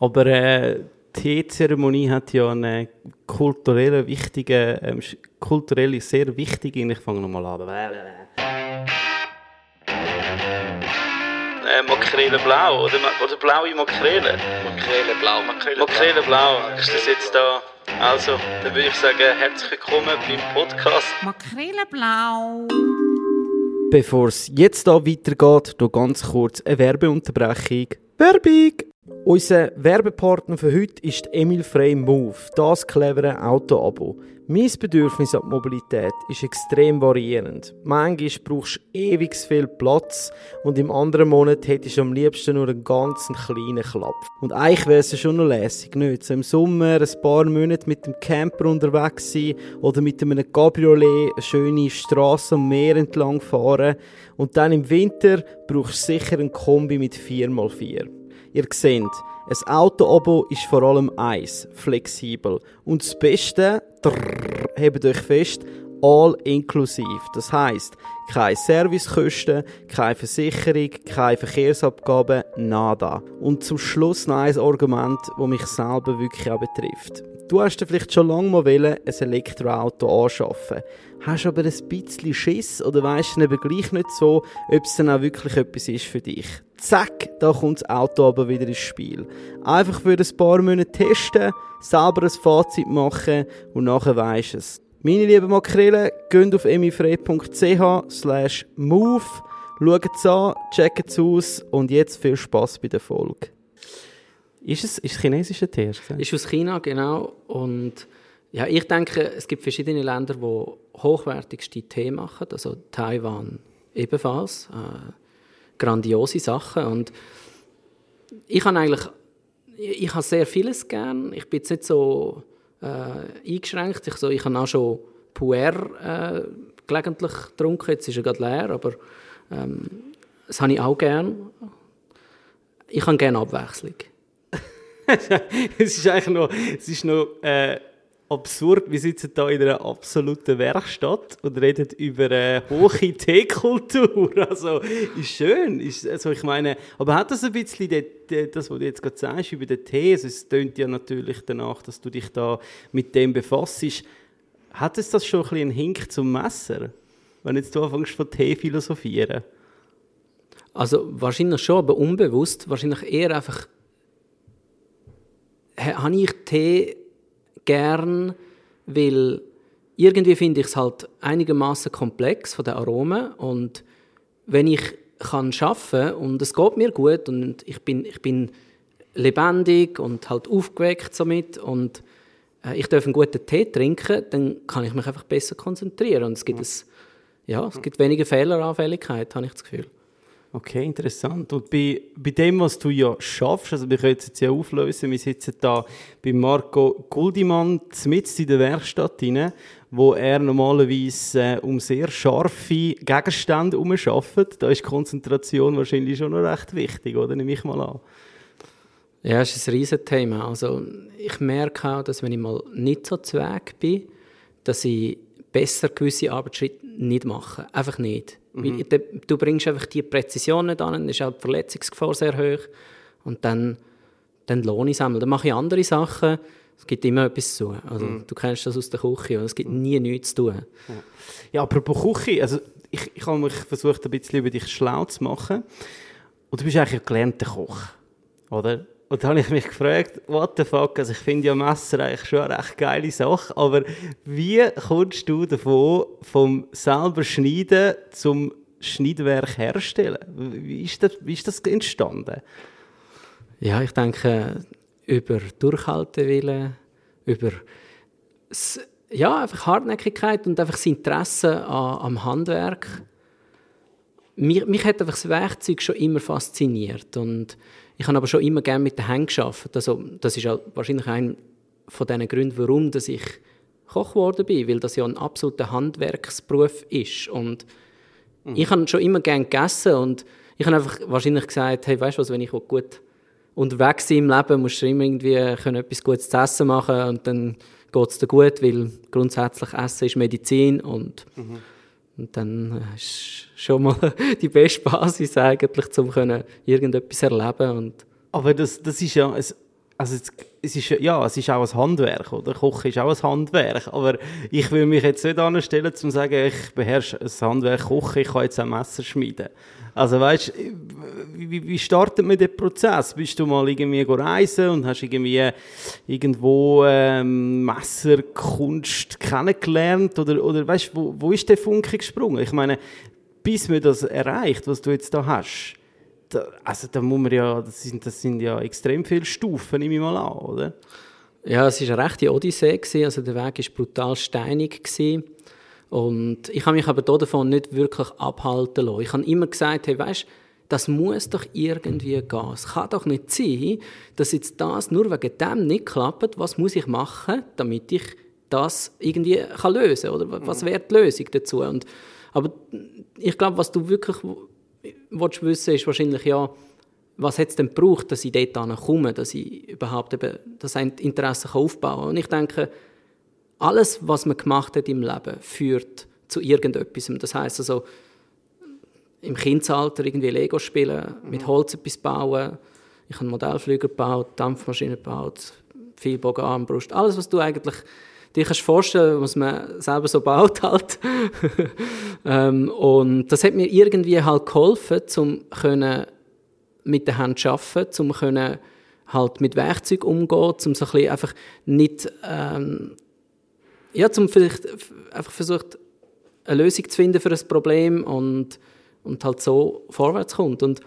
Aber äh, die Teezeremonie hat ja eine kulturelle, wichtige, ähm, kulturelle sehr wichtige, ich fange nochmal an. Äh, Makrele blau oder, oder blaue Makrele? Makrele blau, Makrele, Makrele blau, ist das jetzt da? Also, dann würde ich sagen, herzlich willkommen beim Podcast. Makrele blau. Bevor es jetzt da weitergeht, noch ganz kurz eine Werbeunterbrechung. Werbung! Unser Werbepartner für heute ist Emil Frey Move, das clevere Auto-Abo. Mein Bedürfnis an Mobilität ist extrem variierend. Manchmal brauchst du ewig viel Platz und im anderen Monat hättest du am liebsten nur einen ganz kleinen Klapp. Und eigentlich wäre es schon noch lässig, nicht? So im Sommer ein paar Monate mit dem Camper unterwegs sein oder mit einem Cabriolet eine schöne Straße am Meer entlang fahren und dann im Winter brauchst du sicher ein Kombi mit 4x4. Ihr seht, ein Auto-Abo ist vor allem eins, flexibel. Und das Beste, drrr, hebt euch fest, all inklusiv. Das heißt, keine Servicekosten, keine Versicherung, keine Verkehrsabgaben, nada. Und zum Schluss noch ein Argument, das mich selber wirklich auch betrifft. Du hast dir vielleicht schon lange mal wollen, ein Elektroauto anschaffen. Hast aber ein bisschen Schiss oder weisst du eben gleich nicht so, ob es dann auch wirklich etwas ist für dich. Zack, da kommt das Auto aber wieder ins Spiel. Einfach für ein paar Monate testen, selber ein Fazit machen und nachher weisst es. Meine lieben Makrelen, geht auf emifrei.ch slash move, schaut es an, checkt es aus und jetzt viel Spass bei der Folge. Ist es ist chinesischer Tee? Ist aus China, genau. Und ja, ich denke, es gibt verschiedene Länder, die hochwertigste Tee machen, also Taiwan ebenfalls. Äh, grandiose Sachen und ich habe eigentlich ich habe sehr vieles gern. Ich bin jetzt nicht so äh, eingeschränkt. Ich, so, ich habe auch schon Puer äh, gelegentlich getrunken. Jetzt ist er gerade leer, aber ähm, das habe ich auch gern. Ich habe gerne Abwechslung. es ist eigentlich noch, es ist noch äh, absurd. Wir sitzen hier in einer absoluten Werkstatt und reden über eine hohe Teekultur. Also, ist schön. Ist, also, ich meine, aber hat das ein bisschen die, das, was du jetzt gerade sagst, über den Tee? Also, es tönt ja natürlich danach, dass du dich da mit dem befasst. Hat es das schon ein bisschen einen Hink zum Messer? Wenn jetzt du anfängst von Tee philosophieren? Also, wahrscheinlich schon, aber unbewusst. Wahrscheinlich eher einfach, habe ich Tee gern, weil irgendwie finde ich es halt einigermaßen komplex von den Aromen und wenn ich kann schaffen und es geht mir gut und ich bin, ich bin lebendig und halt aufgeweckt somit und äh, ich darf einen guten Tee trinken, dann kann ich mich einfach besser konzentrieren und es gibt, es, ja, es gibt weniger Fehleranfälligkeit, habe ich das Gefühl. Okay, interessant. Und bei, bei dem, was du ja schaffst, also wir können es jetzt ja auflösen, wir sitzen da bei Marco Guldimann mitten in der Werkstatt rein, wo er normalerweise äh, um sehr scharfe Gegenstände herumarbeitet. Da ist Konzentration wahrscheinlich schon noch recht wichtig, oder? Nehme ich mal an. Ja, es ist ein Riesenthema. Also ich merke auch, dass wenn ich mal nicht so zweig bin, dass ich besser gewisse Arbeitsschritte nicht mache. Einfach nicht. Mhm. Du bringst einfach die Präzision nicht an, dann ist auch die Verletzungsgefahr sehr hoch. Und dann, dann lohne ich es einmal. Dann mache ich andere Sachen. Es gibt immer etwas zu tun. Also, mhm. Du kennst das aus der Küche. Es gibt nie nichts zu tun. Ja, ja apropos Küche. Also, ich, ich habe mich versucht, ein bisschen über dich schlau zu machen. Und du bist eigentlich ein gelernter Koch. Oder? Und da habe ich mich gefragt, what the fuck, also ich finde ja Messer eigentlich schon eine recht geile Sache, aber wie kommst du davon, vom selber Schneiden zum Schneidwerk herstellen? Wie ist das, wie ist das entstanden? Ja, ich denke, über Durchhaltewillen, über ja, einfach Hartnäckigkeit und einfach das Interesse an, am Handwerk. Mich, mich hat einfach das Werkzeug schon immer fasziniert und ich habe aber schon immer gerne mit den Händen gearbeitet. Also, das ist auch wahrscheinlich ein von den Gründen, warum dass ich Koch geworden bin, weil das ja ein absoluter Handwerksberuf ist. Und mhm. ich habe schon immer gerne gegessen und ich habe einfach wahrscheinlich gesagt, hey, weißt du was, wenn ich gut unterwegs bin im Leben, musst du immer irgendwie können etwas Gutes zu essen machen und dann geht es dir gut, weil grundsätzlich Essen ist Medizin und mhm. Und dann äh, ist schon mal die beste Basis eigentlich, um können irgendetwas erleben und Aber das, das ist ja also es, es ist, ja, es ist auch ein Handwerk, oder? Kochen ist auch ein Handwerk, aber ich will mich jetzt nicht anstellen, um zu sagen, ich beherrsche ein Handwerk Kochen, ich kann jetzt ein Messer schmieden. Also weißt, wie, wie startet man den Prozess? Bist du mal irgendwie reisen und hast irgendwie irgendwo ähm, Messerkunst kennengelernt oder, oder weißt, wo, wo ist der Funke gesprungen? Ich meine, bis man das erreicht, was du jetzt da hast, da, also da muss man ja, das sind, das sind ja extrem viele Stufen, nehme ich mal an, oder? Ja, es war eine rechte Odyssee, gewesen. also der Weg war brutal steinig. Gewesen. Und ich habe mich aber davon nicht wirklich abhalten lassen. Ich habe immer gesagt, hey, weißt, das muss doch irgendwie gehen. Es kann doch nicht sein, dass jetzt das nur wegen dem nicht klappt. Was muss ich machen, damit ich das irgendwie kann lösen kann? Oder was wäre die Lösung dazu? Und, aber ich glaube, was du wirklich willst wissen, ist wahrscheinlich ja, was hat es denn gebraucht, dass ich dort komme, dass ich überhaupt eben das Interesse aufbauen kann. Und ich denke, alles, was man gemacht hat im Leben, führt zu irgendetwas. Das heißt also, im Kindesalter irgendwie Lego spielen, mit Holz etwas bauen. Ich habe Modellflüger gebaut, Dampfmaschinen gebaut, viel Bogenarmbrust. Alles, was du eigentlich dir kannst vorstellen, was man selber so baut halt. ähm, und das hat mir irgendwie halt geholfen, um mit der Hand zu arbeiten, um können halt mit Werkzeug umgehen, um so ein bisschen einfach nicht ähm, ja, zum vielleicht einfach versucht, eine Lösung zu finden für ein Problem und, und halt so vorwärts kommt. Und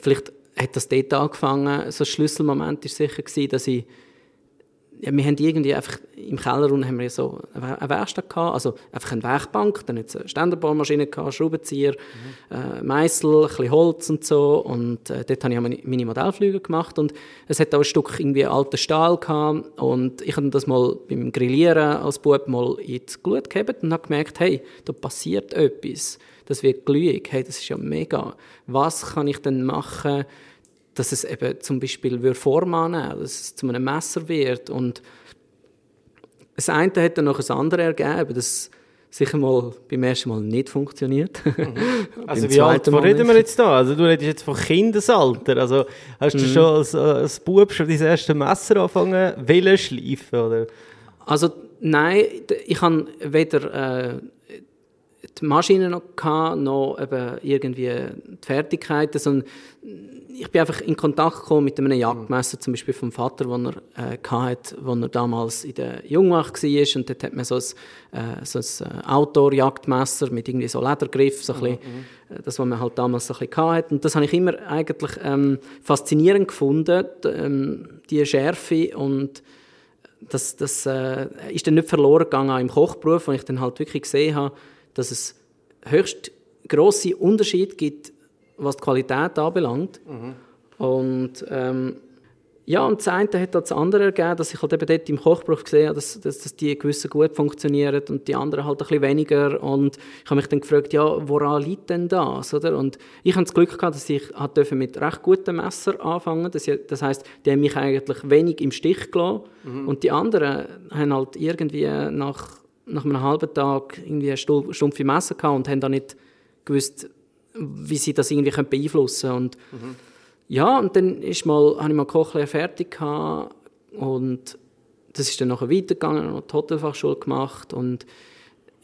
vielleicht hat das dort angefangen, so ein Schlüsselmoment war sicher gewesen, dass ich ja, wir haben irgendwie einfach im Keller unten haben wir so eine Werkstatt gehabt, also einfach eine Werkbank, dann jetzt eine Ständerbohrmaschine gehabt, Schraubenzieher, mhm. äh, Meißel, ein bisschen Holz und so und äh, dort habe ich meine, meine Modellflüge gemacht und es hat auch ein Stück irgendwie alten Stahl gehabt und ich habe das mal beim Grillieren als Bub mal ins Glut gehabt und habe gemerkt, hey, da passiert etwas, das wird glühig, hey, das ist ja mega. Was kann ich denn machen, dass es eben zum Beispiel Form annehmen dass es zu einem Messer wird. Und das eine hat dann noch das andere ergeben, das sicher mal beim ersten Mal nicht funktioniert. Mhm. also wie alt reden wir jetzt da? Also du redest jetzt von Kindesalter. Also hast du mhm. schon als, als Bub schon dein erste Messer angefangen wollen schleifen, oder? Also nein, ich habe weder äh, die Maschine noch gehabt, noch eben irgendwie die Fertigkeiten, sondern ich bin einfach in Kontakt gekommen mit einem Jagdmesser, zum Beispiel vom Vater, den er äh, hatte, als er damals in der Jungwacht war. Und dort hat man so ein, äh, so ein äh, Outdoor-Jagdmesser mit irgendwie so Ledergriff, so ein bisschen, mhm. das, was man halt damals so ein bisschen hatte. Und das habe ich immer eigentlich ähm, faszinierend gefunden, ähm, die Schärfe und das, das äh, ist dann nicht verloren gegangen im Kochberuf, wo ich dann halt wirklich gesehen habe, dass es höchst grosse Unterschiede gibt was die Qualität anbelangt. Mhm. Und ähm, ja, und das eine hat das andere ergeben, dass ich halt eben dort im Kochberuf gesehen habe, dass, dass, dass die gewissen gut funktionieren und die anderen halt ein bisschen weniger. Und ich habe mich dann gefragt, ja, woran liegt denn das? Oder? Und ich habe das Glück gehabt, dass ich mit recht guten Messer anfangen Das, das heißt, die haben mich eigentlich wenig im Stich gelassen. Mhm. Und die anderen haben halt irgendwie nach, nach einem halben Tag irgendwie eine stumpfe Messer gehabt und haben da nicht gewusst, wie sie das irgendwie beeinflussen können. Und mhm. ja, und dann ist mal, habe ich mal Kochlehre fertig gehabt und das ist dann nachher weitergegangen, habe die Hotelfachschule gemacht und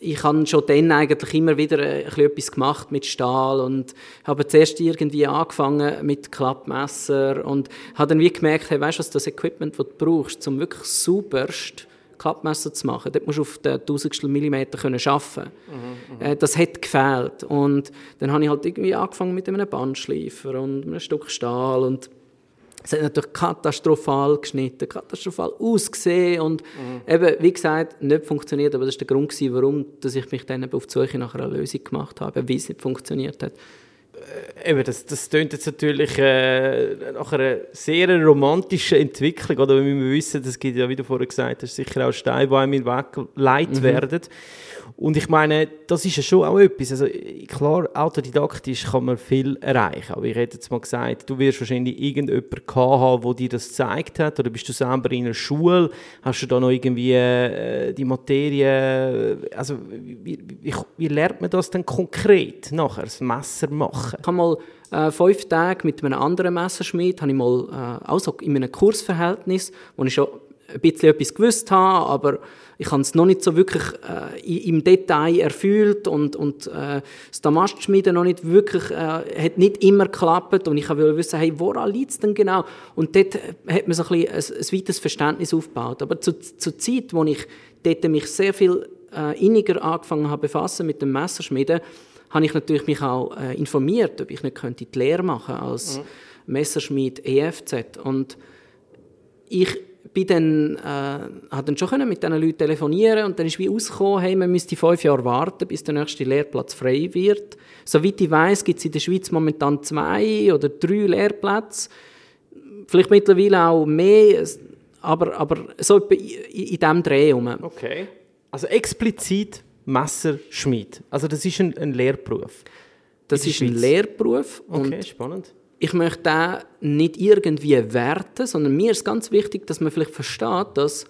ich habe schon dann eigentlich immer wieder etwas gemacht mit Stahl und habe zuerst irgendwie angefangen mit Klappmesser und habe dann wie gemerkt, hey, weißt du, was das Equipment, das du brauchst, um wirklich sauberst Klappmesser zu machen. Dort musst du auf den Tausendstel Millimeter können arbeiten. Mhm, äh, das hat gefehlt. Und dann habe ich halt irgendwie angefangen mit einem Bandschleifer und einem Stück Stahl und es hat natürlich katastrophal geschnitten, katastrophal ausgesehen und mhm. eben, wie gesagt, nicht funktioniert. Aber das war der Grund, warum dass ich mich dann auf die Suche nach einer Lösung gemacht habe, wie es nicht funktioniert hat. Äh, eben, das, das klingt jetzt natürlich äh, nach einer sehr romantischen Entwicklung, oder wenn wir wissen, das gibt ja, wie du vorher gesagt hast, sicher auch Steine, die einem in Weg geleitet mhm. werden. Und ich meine, das ist ja schon auch etwas. Also klar, autodidaktisch kann man viel erreichen. Aber ich hätte jetzt mal gesagt, du wirst wahrscheinlich irgendjemanden haben, der dir das gezeigt hat. Oder bist du selber in einer Schule? Hast du da noch irgendwie äh, die Materie? Also wie, wie, wie, lernt man das denn konkret nachher, das Messer machen? Machen. Ich habe mal äh, fünf Tage mit einem anderen Messerschmied, habe ich mal äh, auch so in einem Kursverhältnis, wo ich schon ein bisschen etwas gewusst habe, aber ich habe es noch nicht so wirklich äh, im Detail erfüllt und, und äh, das Damastschmieden noch nicht wirklich, äh, hat nicht immer geklappt und ich wollte wissen, hey, woran liegt es denn genau? Und dort hat man so ein, bisschen ein, ein weites Verständnis aufgebaut. Aber zur, zur Zeit, wo ich dort mich sehr viel äh, inniger angefangen habe befassen mit dem Messerschmieden, habe ich natürlich mich auch äh, informiert, ob ich nicht könnte die Lehre machen als mhm. Messerschmied EFZ und ich bin dann, äh, hat dann schon mit diesen Leuten telefonieren und dann ist wie ausgekommen, hey, man müsste fünf Jahre warten, bis der nächste Lehrplatz frei wird. Soweit ich weiß, gibt es in der Schweiz momentan zwei oder drei Lehrplätze. Vielleicht mittlerweile auch mehr, aber, aber so in, in diesem Dreh herum. Okay. Also explizit Messerschmied. Also das ist ein, ein Lehrberuf. Das ist ein Lehrberuf. Okay, spannend ich möchte den nicht irgendwie werten, sondern mir ist ganz wichtig, dass man vielleicht versteht, dass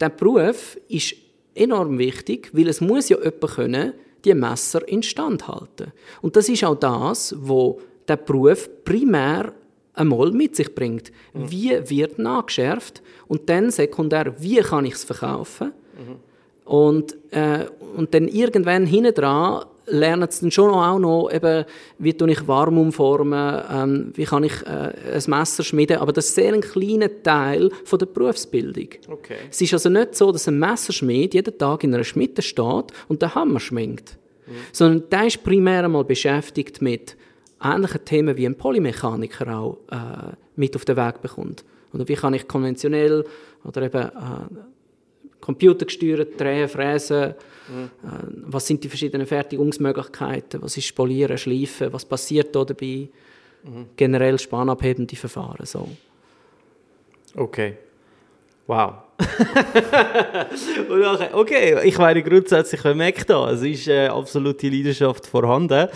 der Beruf ist enorm wichtig, weil es muss ja jemand können, die Messer instand halten. Und das ist auch das, wo der Beruf primär einmal mit sich bringt. Mhm. Wie wird nachgeschärft und dann sekundär, wie kann ich es verkaufen? Mhm. Und, äh, und dann irgendwann hinten dran lernen sie dann schon auch noch, eben, wie tue ich warm umformen, ähm, wie kann ich äh, ein Messer schmieden, aber das ist sehr ein kleiner Teil von der Berufsbildung. Okay. Es ist also nicht so, dass ein Messerschmied jeden Tag in einer Schmiede steht und den Hammer schminkt, mhm. sondern der ist primär einmal beschäftigt mit ähnlichen Themen, wie ein Polymechaniker auch äh, mit auf den Weg bekommt. Oder wie kann ich konventionell oder eben äh, computergesteuert drehen, fräsen, Mhm. Was sind die verschiedenen Fertigungsmöglichkeiten? Was ist Polieren, Schleifen? Was passiert da dabei? Mhm. Generell spanabhebende Verfahren. So. Okay. Wow. okay, ich meine grundsätzlich, merkt da, es ist äh, absolute Leidenschaft vorhanden.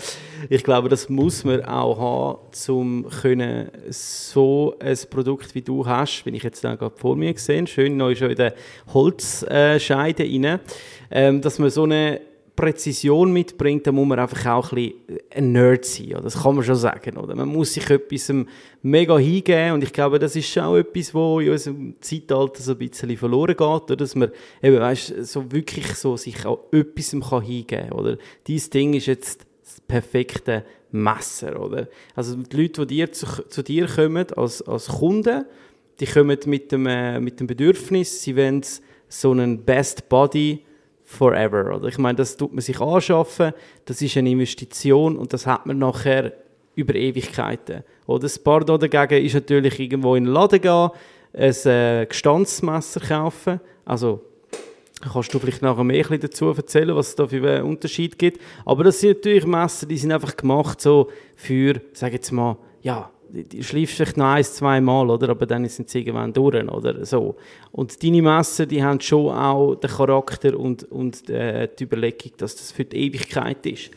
Ich glaube, das muss man auch haben, um können so ein Produkt wie du hast, wenn ich jetzt gerade vor mir gesehen, schön neu schon in der Holzscheide rein, ähm, dass man so eine Präzision mitbringt, dann muss man einfach auch ein bisschen ein Nerd sein. Oder? Das kann man schon sagen. Oder? Man muss sich etwas mega hingeben und ich glaube, das ist auch etwas, wo in unserem Zeitalter so ein bisschen verloren geht, oder? dass man eben, weißt, so wirklich so sich auch etwas hingeben kann. Oder? Dieses Ding ist jetzt das perfekte Messer. Oder? Also die Leute, die dir zu, zu dir kommen als, als Kunden, die kommen mit dem, äh, mit dem Bedürfnis, sie wollen so einen Best Body forever. Oder? Ich meine, das tut man sich anschaffen, das ist eine Investition und das hat man nachher über Ewigkeiten. Oder das Paar dagegen ist natürlich irgendwo in den Laden gehen, ein äh, Gestandsmesser kaufen, also kannst du vielleicht nachher mehr dazu erzählen, was es da für einen Unterschied gibt. Aber das sind natürlich Messer, die sind einfach gemacht so für, sag jetzt mal, ja, die schleifst vielleicht noch ein, zwei Mal, oder? aber dann sind sie irgendwann durch, oder so. Und deine Messer, die haben schon auch den Charakter und, und äh, die Überlegung, dass das für die Ewigkeit ist.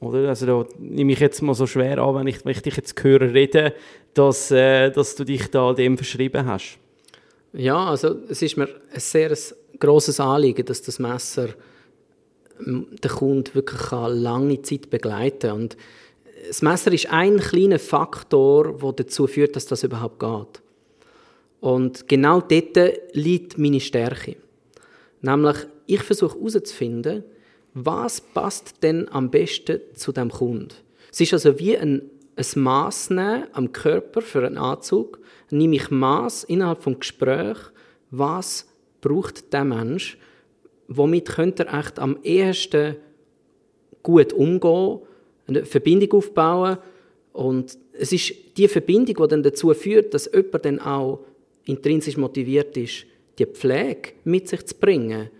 Oder? Also da nehme ich jetzt mal so schwer an, wenn ich, wenn ich dich jetzt höre reden, dass, äh, dass du dich da dem verschrieben hast. Ja, also es ist mir ein sehr grosses Anliegen, dass das Messer den Kunden wirklich lange Zeit begleiten kann. Und das Messer ist ein kleiner Faktor, der dazu führt, dass das überhaupt geht. Und genau dort liegt meine Stärke. Nämlich, ich versuche herauszufinden, was passt denn am besten zu dem Kunden. Es ist also wie ein, ein Maß nehmen am Körper für einen Anzug. Nehme ich Maß innerhalb des Gesprächs, was braucht der Mensch, womit könnte er echt am ehesten gut umgehen eine Verbindung aufbauen. Und es ist die Verbindung, die dann dazu führt, dass jemand dann auch intrinsisch motiviert ist, die Pflege mit sich zu bringen,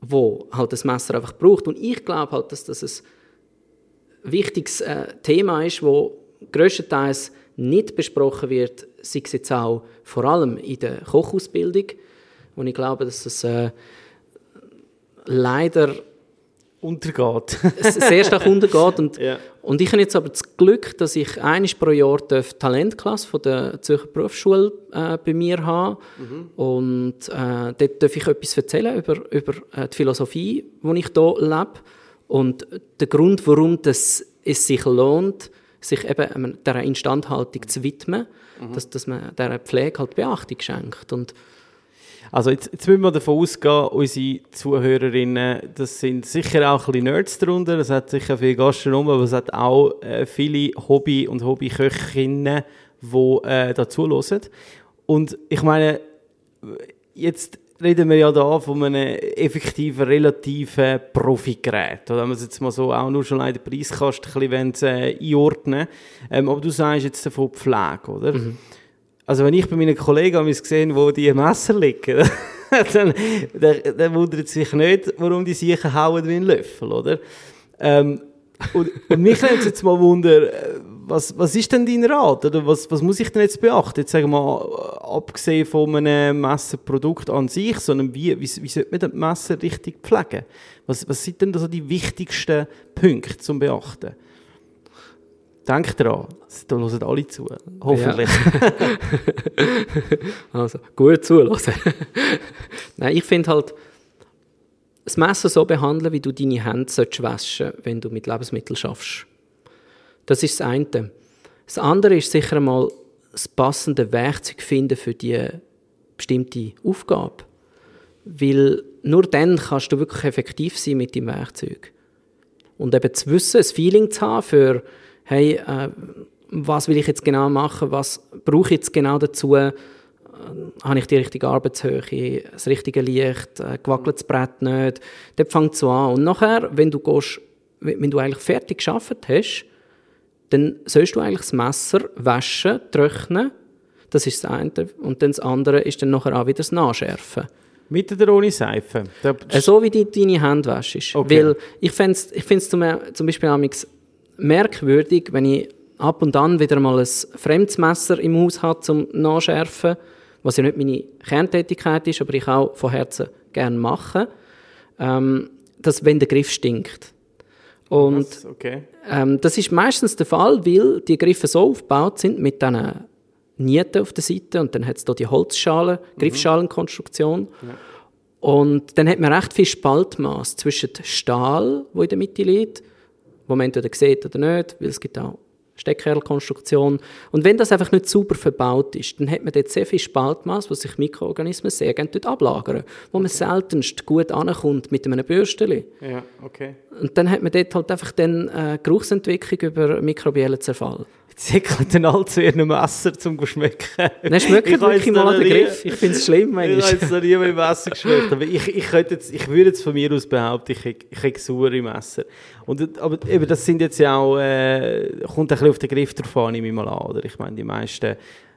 wo halt das Messer einfach braucht. Und ich glaube halt, dass das ein wichtiges äh, Thema ist, wo größtenteils nicht besprochen wird, sei es jetzt auch vor allem in der Kochausbildung, wo ich glaube, dass das äh, leider untergeht. sehr stark untergeht. Und, ja. und ich habe jetzt aber das Glück, dass ich einmal pro Jahr die Talentklasse von der Zürcher Berufsschule äh, bei mir habe. Mhm. Und äh, dort darf ich etwas erzählen über, über äh, die Philosophie, die ich hier lebe. Und der Grund, warum das es sich lohnt, sich eben dieser Instandhaltung zu widmen, mhm. dass, dass man dieser Pflege halt Beachtung schenkt. Und also jetzt, jetzt müssen wir davon ausgehen, unsere Zuhörerinnen, das sind sicher auch ein bisschen Nerds darunter, es hat sicher viele Gastronomen, aber es hat auch äh, viele Hobby- und Hobbyköchinnen, die äh, dazu hören. Und ich meine, jetzt reden wir ja da von einem effektiven, relativen Profigerät. Oder wenn wir es jetzt mal so auch nur schon leider Preiskasten ein bisschen äh, einordnen ähm, Aber du sagst jetzt davon Pflege, oder? Mhm. Also wenn ich bei meinen Kollegen gesehen wo die Messer liegen, dann, dann, dann wundert sich nicht, warum die sich hauen wie ein Löffel, oder? Ähm, und, und mich nimmt jetzt mal Wunder, äh, was, was ist denn dein Rat? Oder was, was muss ich denn jetzt beachten? Jetzt sagen wir mal, abgesehen von einem Messerprodukt an sich, sondern wie, wie, wie sollte man das Messer richtig pflegen? Was, was sind denn so die wichtigsten Punkte zum Beachten? Denk dran, da hören alle zu. Hoffentlich. Ja. also, gut zulassen. Nein, ich finde halt, das Messer so behandeln, wie du deine Hände waschen wenn du mit Lebensmitteln schaffst. Das ist das eine. Das andere ist sicher einmal das passende Werkzeug finden für die bestimmte Aufgabe. Weil nur dann kannst du wirklich effektiv sein mit dem Werkzeug. Und eben zu wissen, ein Feeling zu haben für hey, äh, was will ich jetzt genau machen, was brauche ich jetzt genau dazu, äh, habe ich die richtige Arbeitshöhe, das richtige Licht, äh, gewackelt das Brett nicht, dort fängt es so an. Und nachher, wenn du, gehst, wenn du eigentlich fertig geschafft hast, dann sollst du eigentlich das Messer waschen, trocknen, das ist das eine, und dann das andere ist dann nachher auch wieder das Nachschärfen. Mit oder ohne Seife? Äh, so wie du deine Hände wäschst. Okay. Weil ich finde es ich zum, zum Beispiel merkwürdig, wenn ich ab und an wieder mal ein fremdes Messer im Haus habe zum Nachschärfen, was ja nicht meine Kerntätigkeit ist, aber ich auch von Herzen gerne mache, ähm, dass wenn der Griff stinkt. Und okay. ähm, das ist meistens der Fall, weil die Griffe so aufgebaut sind mit diesen Nieten auf der Seite und dann hat es da die Holzschalen, mhm. Griffschalenkonstruktion. Ja. Und dann hat man recht viel Spaltmaß zwischen Stahl, wo in der Mitte liegt, wo man entweder sieht oder nicht, weil es gibt auch Steckkerlkonstruktion. Und wenn das einfach nicht super verbaut ist, dann hat man dort sehr viel Spaltmaß, wo sich Mikroorganismen sehr gerne dort ablagern, wo man seltenst gut ankommt mit einem Bürsteli. Ja, okay. Und dann hat man dort halt einfach dann äh, Geruchsentwicklung über mikrobiellen Zerfall zickelt dann alle zu ihrem Messer zum schmecken. Dann schmeckt wirklich mal den Griff. Ich finde es schlimm manchmal. Ich habe jetzt noch nie mit Messer geschmeckt. Aber ich, ich, jetzt, ich würde jetzt von mir aus behaupten, ich, ich habe saure Messer. Und, aber eben, das sind jetzt ja auch, äh, kommt ein bisschen auf den Griff drauf an, nehme ich mal an. Oder? Ich meine, die meisten,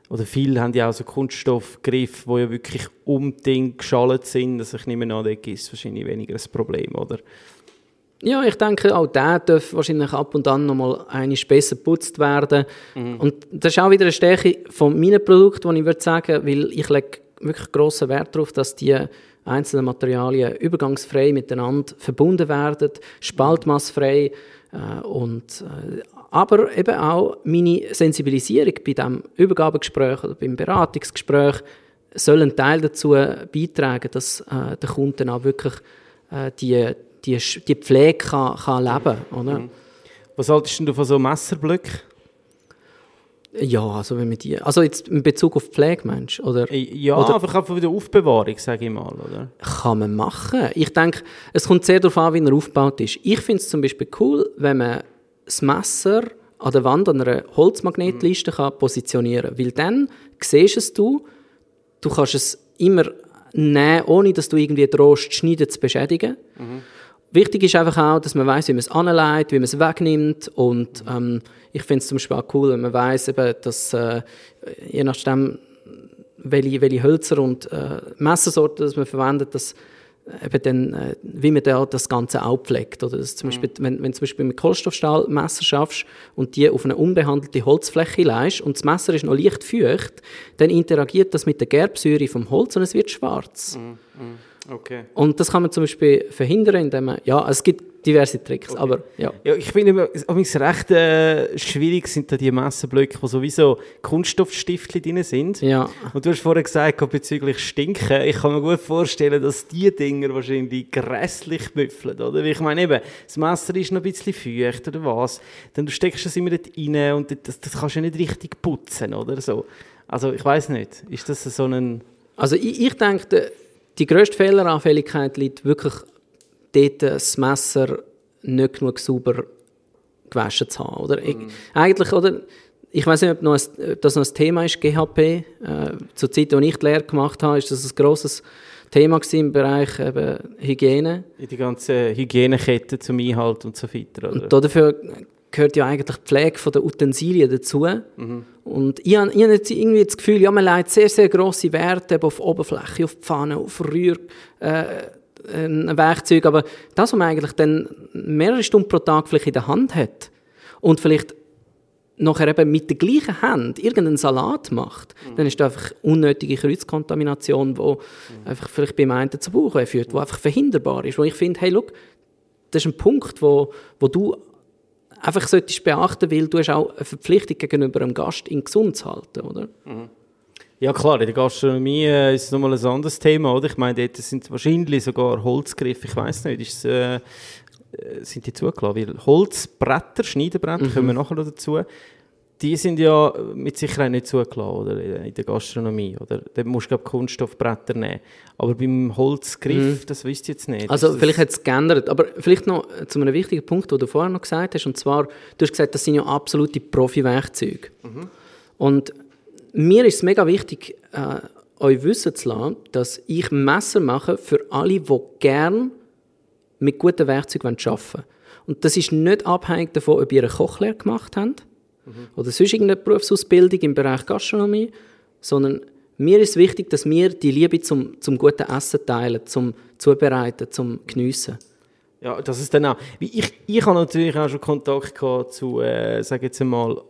oder viele haben ja auch so Kunststoffgriffe, die ja wirklich unbedingt geschallt sind. Also ich nehme an, da ist wahrscheinlich weniger ein Problem, oder? Ja, ich denke, auch der darf wahrscheinlich ab und an noch mal einiges besser geputzt werden. Mhm. Und das ist auch wieder eine Stärke von meinen Produkten, die ich würde sagen, weil ich lege wirklich grossen Wert darauf, dass die einzelnen Materialien übergangsfrei miteinander verbunden werden, spaltmassfrei äh, und äh, aber eben auch meine Sensibilisierung bei dem Übergabegespräch oder beim Beratungsgespräch soll einen Teil dazu beitragen, dass äh, der Kunde auch wirklich äh, die die, die Pflege kann, kann leben kann. Mhm. Was haltest du von so Messerblöcken? Ja, also wenn man die, also jetzt in Bezug auf Pflege, meinst oder? Ja, oder, einfach auch von der Aufbewahrung, sage ich mal, oder? Kann man machen. Ich denke, es kommt sehr darauf an, wie er aufgebaut ist. Ich finde es zum Beispiel cool, wenn man das Messer an der Wand an einer Holzmagnetliste mhm. kann positionieren kann, weil dann siehst es du, du kannst es immer nehmen, ohne dass du irgendwie drohst, Schneiden zu beschädigen. Mhm. Wichtig ist einfach auch, dass man weiß, wie man es anlegt, wie man es wegnimmt. Und ähm, ich finde es zum Beispiel auch cool, wenn man weiß, eben, dass äh, je nachdem, welche, welche Hölzer und äh, Messersorten man verwendet, dass eben dann, äh, wie man da das Ganze auch pflegt. Oder dass zum mhm. Beispiel, wenn, wenn du zum Beispiel mit Kohlenstoffstahl Messer schaffst und die auf eine unbehandelte Holzfläche leist und das Messer ist noch leicht feucht, dann interagiert das mit der Gerbsäure vom Holz und es wird schwarz. Mhm. mhm. Okay. Und das kann man zum Beispiel verhindern, indem man, ja, es gibt diverse Tricks, aber ja. Ja, ich finde immer, übrigens recht äh, schwierig sind da die Messenblöcke, wo sowieso Kunststoffstiftchen drin sind. Ja. Und du hast vorher gesagt, bezüglich Stinken, ich kann mir gut vorstellen, dass die Dinger wahrscheinlich grässlich müffeln, oder? Weil ich meine eben, das Messer ist noch ein bisschen feucht, oder was? Dann du steckst es immer dort rein und das, das kannst du nicht richtig putzen, oder so. Also ich weiß nicht, ist das so ein... Also ich, ich denke, die, grösste Fehleranfälligkeit liegt wirklich dort, das Messer nicht genug sauber gewaschen zu haben. Oder? Ich, eigentlich, oder, ich weiß nicht, ob, noch ein, ob das noch ein Thema ist, GHP. Äh, zur Zeit, als ich die Lehre gemacht habe, ist das ein grosses Thema im Bereich eben, Hygiene. in die ganze Hygienekette zum Einhalten und so weiter, oder? Und dafür gehört ja eigentlich die Pflege der Utensilien dazu. Und ich habe, ich jetzt irgendwie das Gefühl, ja, man legt sehr, sehr grosse Werte auf Oberfläche, auf Pfanne, auf Rühr, äh, Werkzeug. Aber das, was man eigentlich dann mehrere Stunden pro Tag vielleicht in der Hand hat und vielleicht nachher eben mit der gleichen Hand irgendeinen Salat macht, dann ist das einfach unnötige Kreuzkontamination, die einfach vielleicht beim einen zu Bauch führt, die einfach verhinderbar ist. Wo ich finde, hey, look, das ist ein Punkt, wo, wo du einfach solltest beachten, weil du hast auch eine Verpflichtung gegenüber einem Gast, ihn gesund zu halten, oder? Ja klar, in der Gastronomie äh, ist es nochmal ein anderes Thema, oder? Ich meine, dort sind wahrscheinlich sogar Holzgriffe, ich weiß nicht, ist es, äh, äh, sind die zugelassen? Weil Holzbretter, Schneiderbretter, kommen wir nachher noch dazu, die sind ja mit Sicherheit nicht zugelassen, oder? In der Gastronomie, oder? Da musst du, glaube ich, Kunststoffbretter nehmen. Aber beim Holzgriff, das wisst ihr jetzt nicht. Also vielleicht hat es geändert, aber vielleicht noch zu einem wichtigen Punkt, den du vorher noch gesagt hast, und zwar, du hast gesagt, das sind ja absolute Profi-Werkzeuge. Und mir ist es mega wichtig, äh, euch wissen zu lassen, dass ich Messer mache für alle, die gerne mit guten Werkzeugen arbeiten wollen. Und das ist nicht abhängig davon, ob ihr eine Kochlehre gemacht habt oder sonst irgendeine Berufsausbildung im Bereich Gastronomie, sondern mir ist wichtig, dass wir die Liebe zum, zum guten Essen teilen, zum Zubereiten, zum Geniessen. Ja, das ist dann auch. Ich, ich habe natürlich auch schon Kontakt gehabt zu, äh, sage jetzt einmal,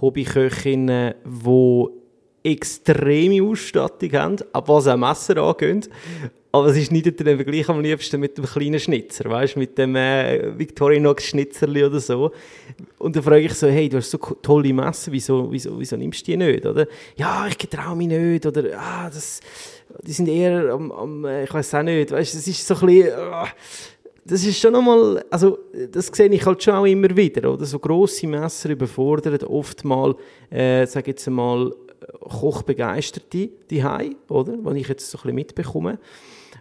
Hobbyköchinnen, die extreme Ausstattung haben, ab was auch Messer angeht. Aber sie schneidet dann eben gleich am liebsten mit dem kleinen Schnitzer, weißt mit dem äh, Victorinox Schnitzerli oder so. Und dann frage ich so, hey, du hast so tolle Messer, wieso, wieso, wieso nimmst du die nicht, oder? Ja, ich traue mich nicht, oder, ah, das, die sind eher am, am äh, ich weiß auch nicht, weißt, es ist so ein bisschen, ah, das ist schon nochmal, also das sehe ich halt schon auch immer wieder, oder? So grosse Messer überfordern oft mal, äh, sage jetzt einmal, Kochbegeisterte die oder? Was ich jetzt so ein bisschen mitbekomme.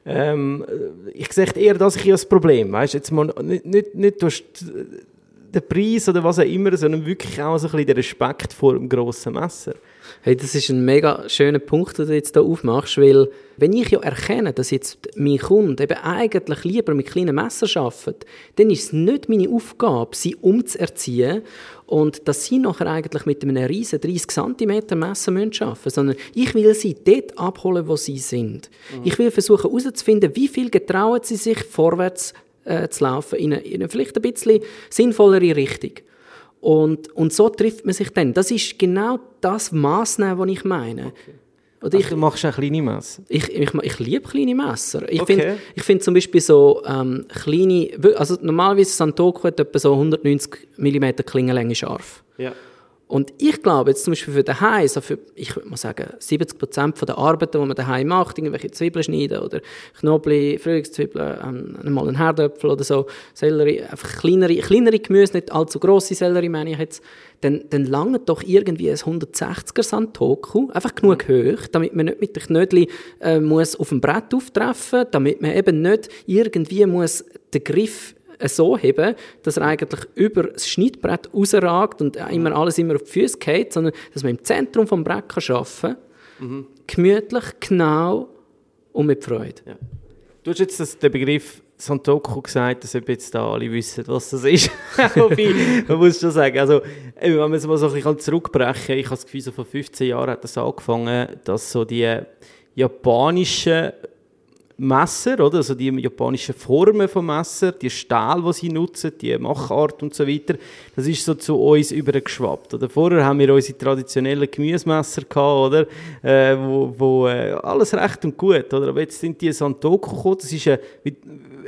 Ähm, ich sehe eher das hier als Problem, weißt? Jetzt mal nicht, nicht, nicht durch den Preis oder was auch immer, sondern wirklich auch so ein bisschen der Respekt vor dem grossen Messer. Hey, das ist ein mega schöner Punkt, den du jetzt hier aufmachst, weil wenn ich ja erkenne, dass jetzt mein Kunde eben eigentlich lieber mit kleinen Messern arbeitet, dann ist es nicht meine Aufgabe, sie umzuerziehen und dass sie nachher eigentlich mit einem riesen 30 cm Messer müssen arbeiten müssen, sondern ich will sie dort abholen, wo sie sind. Ich will versuchen herauszufinden, wie viel getrauen sie sich, vorwärts äh, zu laufen, in eine, in eine vielleicht ein bisschen sinnvollere Richtung. Und, und so trifft man sich dann. Das ist genau das Maßnehmen, was ich meine. Oder Ich, du machst auch kleine Messer. ich, ich, ich liebe kleine Messer. Ich Okay. finde find zum Beispiel so ähm, kleine, also normalerweise Santoku hat etwa so 190 mm Klingenlänge scharf. Ja. Und ich glaube jetzt zum Beispiel für daheim, so für, ich würde mal sagen, 70 Prozent der Arbeiten, die man daheim macht, irgendwelche Zwiebeln schneiden oder Knoblauch, Frühlingszwiebeln, ähm, mal einen Herdöpfel oder so, Sellerie, einfach kleinere, kleinere Gemüse, nicht allzu grosse Sellerie meine ich jetzt, dann, dann langt doch irgendwie ein 160er Santoku, einfach genug hoch, damit man nicht mit den Knödeln äh, muss auf dem Brett auftreffen, damit man eben nicht irgendwie muss den Griff so heben, dass er eigentlich über das Schnittbrett rausragt und immer alles immer auf die Füße geht, sondern dass man im Zentrum vom Brett kann arbeiten kann. Gemütlich, genau und mit Freude. Ja. Du hast jetzt das, den Begriff Santoku gesagt, dass ob jetzt da alle wissen, was das ist. Wobei, man muss schon sagen, also, eben, wenn man es mal so ein bisschen zurückbrechen kann, ich habe das Gefühl, so vor 15 Jahren hat das angefangen, dass so die japanischen Messer, oder? Also die japanischen Formen von Messer, die Stahl, die sie nutzen, die Machart und so weiter, das ist so zu uns übergeschwappt. Oder vorher haben wir unsere traditionellen Gemüsemesser gehabt, oder? Äh, wo, wo äh, alles recht und gut, oder? Aber jetzt sind die Santoku gekommen, das ist eine,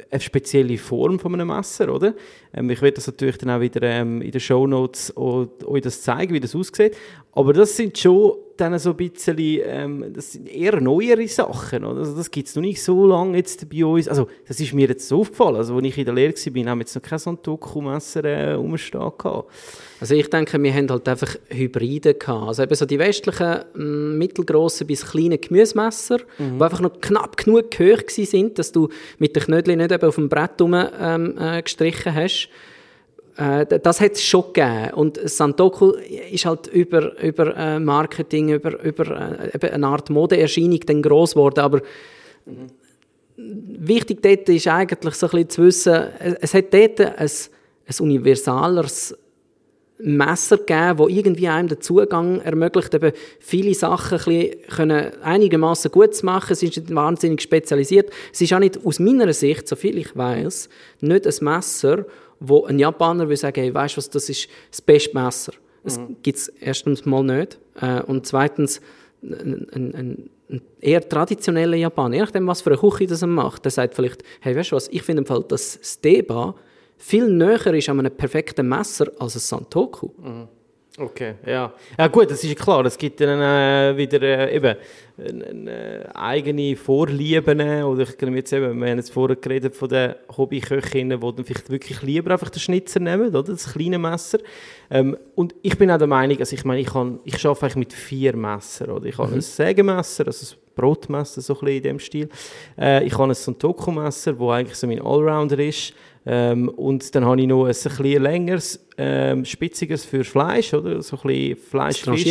eine spezielle Form von einem Messer, oder? Ähm, ich werde das natürlich dann auch wieder ähm, in den Shownotes euch das zeigen, wie das aussieht. Aber das sind schon dann so ein bisschen, ähm, das sind eher neuere Sachen, oder? Also das gibt es noch nicht so lange jetzt bei uns. Also das ist mir jetzt so aufgefallen, also als ich in der Lehre war, haben wir jetzt noch kein Santoku-Messer äh, rumstehen gehabt. Also ich denke, wir haben halt einfach Hybride gehabt. Also eben so die westlichen, mm, mittelgroßen bis kleinen Gemüsemesser, mhm. die einfach noch knapp genug hoch sind, dass du mit den Knödeln nicht eben auf dem Brett rum, ähm, äh, gestrichen hast. Äh, das hat es schon gegeben. Und Santoku ist halt über, über äh, Marketing, über, über äh, eine Art Modeerscheinung dann gross geworden. Aber mhm. wichtig dort ist eigentlich so ein bisschen zu wissen, es hat dort ein, ein universaleres Messer gegeben, wo irgendwie einem den Zugang ermöglicht, eben viele Sachen ein einigermaßen gut zu machen. Es ist nicht wahnsinnig spezialisiert. Es ist auch nicht aus meiner Sicht, soviel ich weiß, nicht ein Messer, wo ein Japaner will sagen, hey, weißt du was, das ist das beste Messer. Das mhm. gibt es erstens mal nicht. Äh, und zweitens, ein, ein, ein, eher traditioneller Japaner, je nachdem, was für eine Küche das er macht, der sagt vielleicht, hey, weißt du was, ich finde im Fall, dass Steba viel näher ist an einem perfekten Messer als ein Santoku. Mhm. Okay, ja. Ja gut, das ist klar, es gibt dann äh, wieder äh, eben eine eigene Vorlieben oder ich kann jetzt eben, wir haben jetzt vorher geredet von den Hobbyköchinnen, die dann vielleicht wirklich lieber einfach den Schnitzer nehmen, oder, das kleine Messer. Ähm, und ich bin auch der Meinung, also ich meine, ich, kann, ich arbeite eigentlich mit vier Messern, oder ich habe mhm. ein Sägemesser, also ein Brotmesser, so ein bisschen in dem Stil. Äh, ich habe ein Santoku-Messer, das eigentlich so mein Allrounder ist. Ähm, und dann habe ich noch ein, ein bisschen längeres, ähm, spitziges für Fleisch, oder? So ein bisschen Fleisch, Fisch.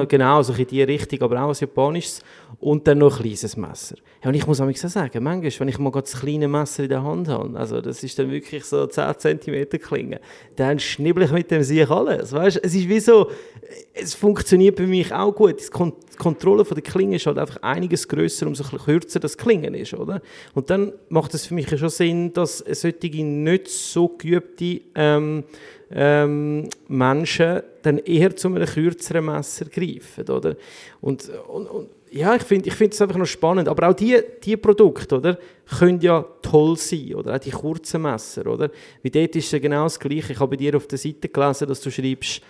So. Genau, so in die Richtung, aber auch ein japanisches. Und dann noch ein kleines Messer. Ja, und ich muss auch sagen, manchmal, wenn ich mal das kleine Messer in der Hand habe, also das ist dann wirklich so 10 cm Klinge, dann schnibbel ich mit dem sich alles, weißt? Es ist wie so, es funktioniert bei mich auch gut. Die Kontrolle von der Klinge ist halt einfach einiges größer, umso kürzer das Klingen ist, oder? Und dann macht es für mich schon Sinn, dass solche nicht so geübte ähm, ähm, Menschen dann eher zu einem kürzeren Messer greifen, oder? Und, und, und ja, ich finde ich einfach noch spannend. Aber auch diese die Produkte, oder, können ja toll sein, oder? Auch die kurzen Messer, oder? Wie dort ist es genau das Gleiche. Ich habe bei dir auf der Seite gelesen, dass du schreibst,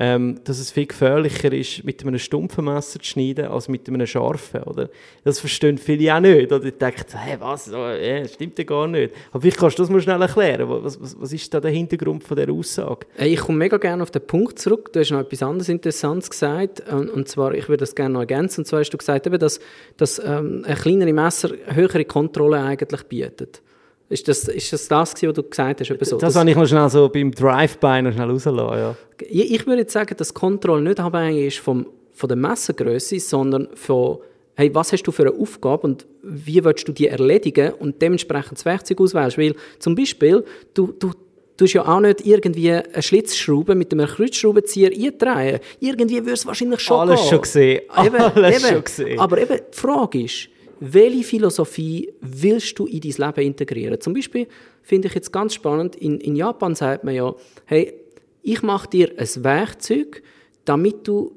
ähm, dass es viel gefährlicher ist, mit einem stumpfen Messer zu schneiden, als mit einem scharfen, oder? Das verstehen viele auch nicht, oder? Die denken, hey, was, äh, stimmt ja gar nicht. Aber vielleicht kannst du das mal schnell erklären. Was, was, was ist da der Hintergrund von dieser Aussage? Ich komme mega gerne auf den Punkt zurück. Du hast noch etwas anderes Interessantes gesagt, und, und zwar, ich würde das gerne noch ergänzen, und zwar hast du gesagt, dass, dass ähm, ein kleinere Messer höhere Kontrolle eigentlich bietet. Ist das, ist das das, was du gesagt hast? So, das, das habe ich noch schnell so beim Drive-By noch schnell rauslassen, ja. Ich, würde jetzt sagen, dass Kontrolle nicht abhängig ist vom, von der Messergröße, sondern von hey, was hast du für eine Aufgabe und wie willst du die erledigen und dementsprechend das Werkzeug auswählst. Weil zum Beispiel, du, du Du hast ja auch nicht irgendwie eine Schlitzschraube mit einem Kreuzschraubenzieher eindrehen. Irgendwie würde es wahrscheinlich schon Alles gehen. schon gesehen. Alles eben. schon gesehen. Aber eben, die Frage ist, welche Philosophie willst du in dein Leben integrieren? Zum Beispiel finde ich jetzt ganz spannend, in, in Japan sagt man ja, hey, ich mache dir ein Werkzeug, damit du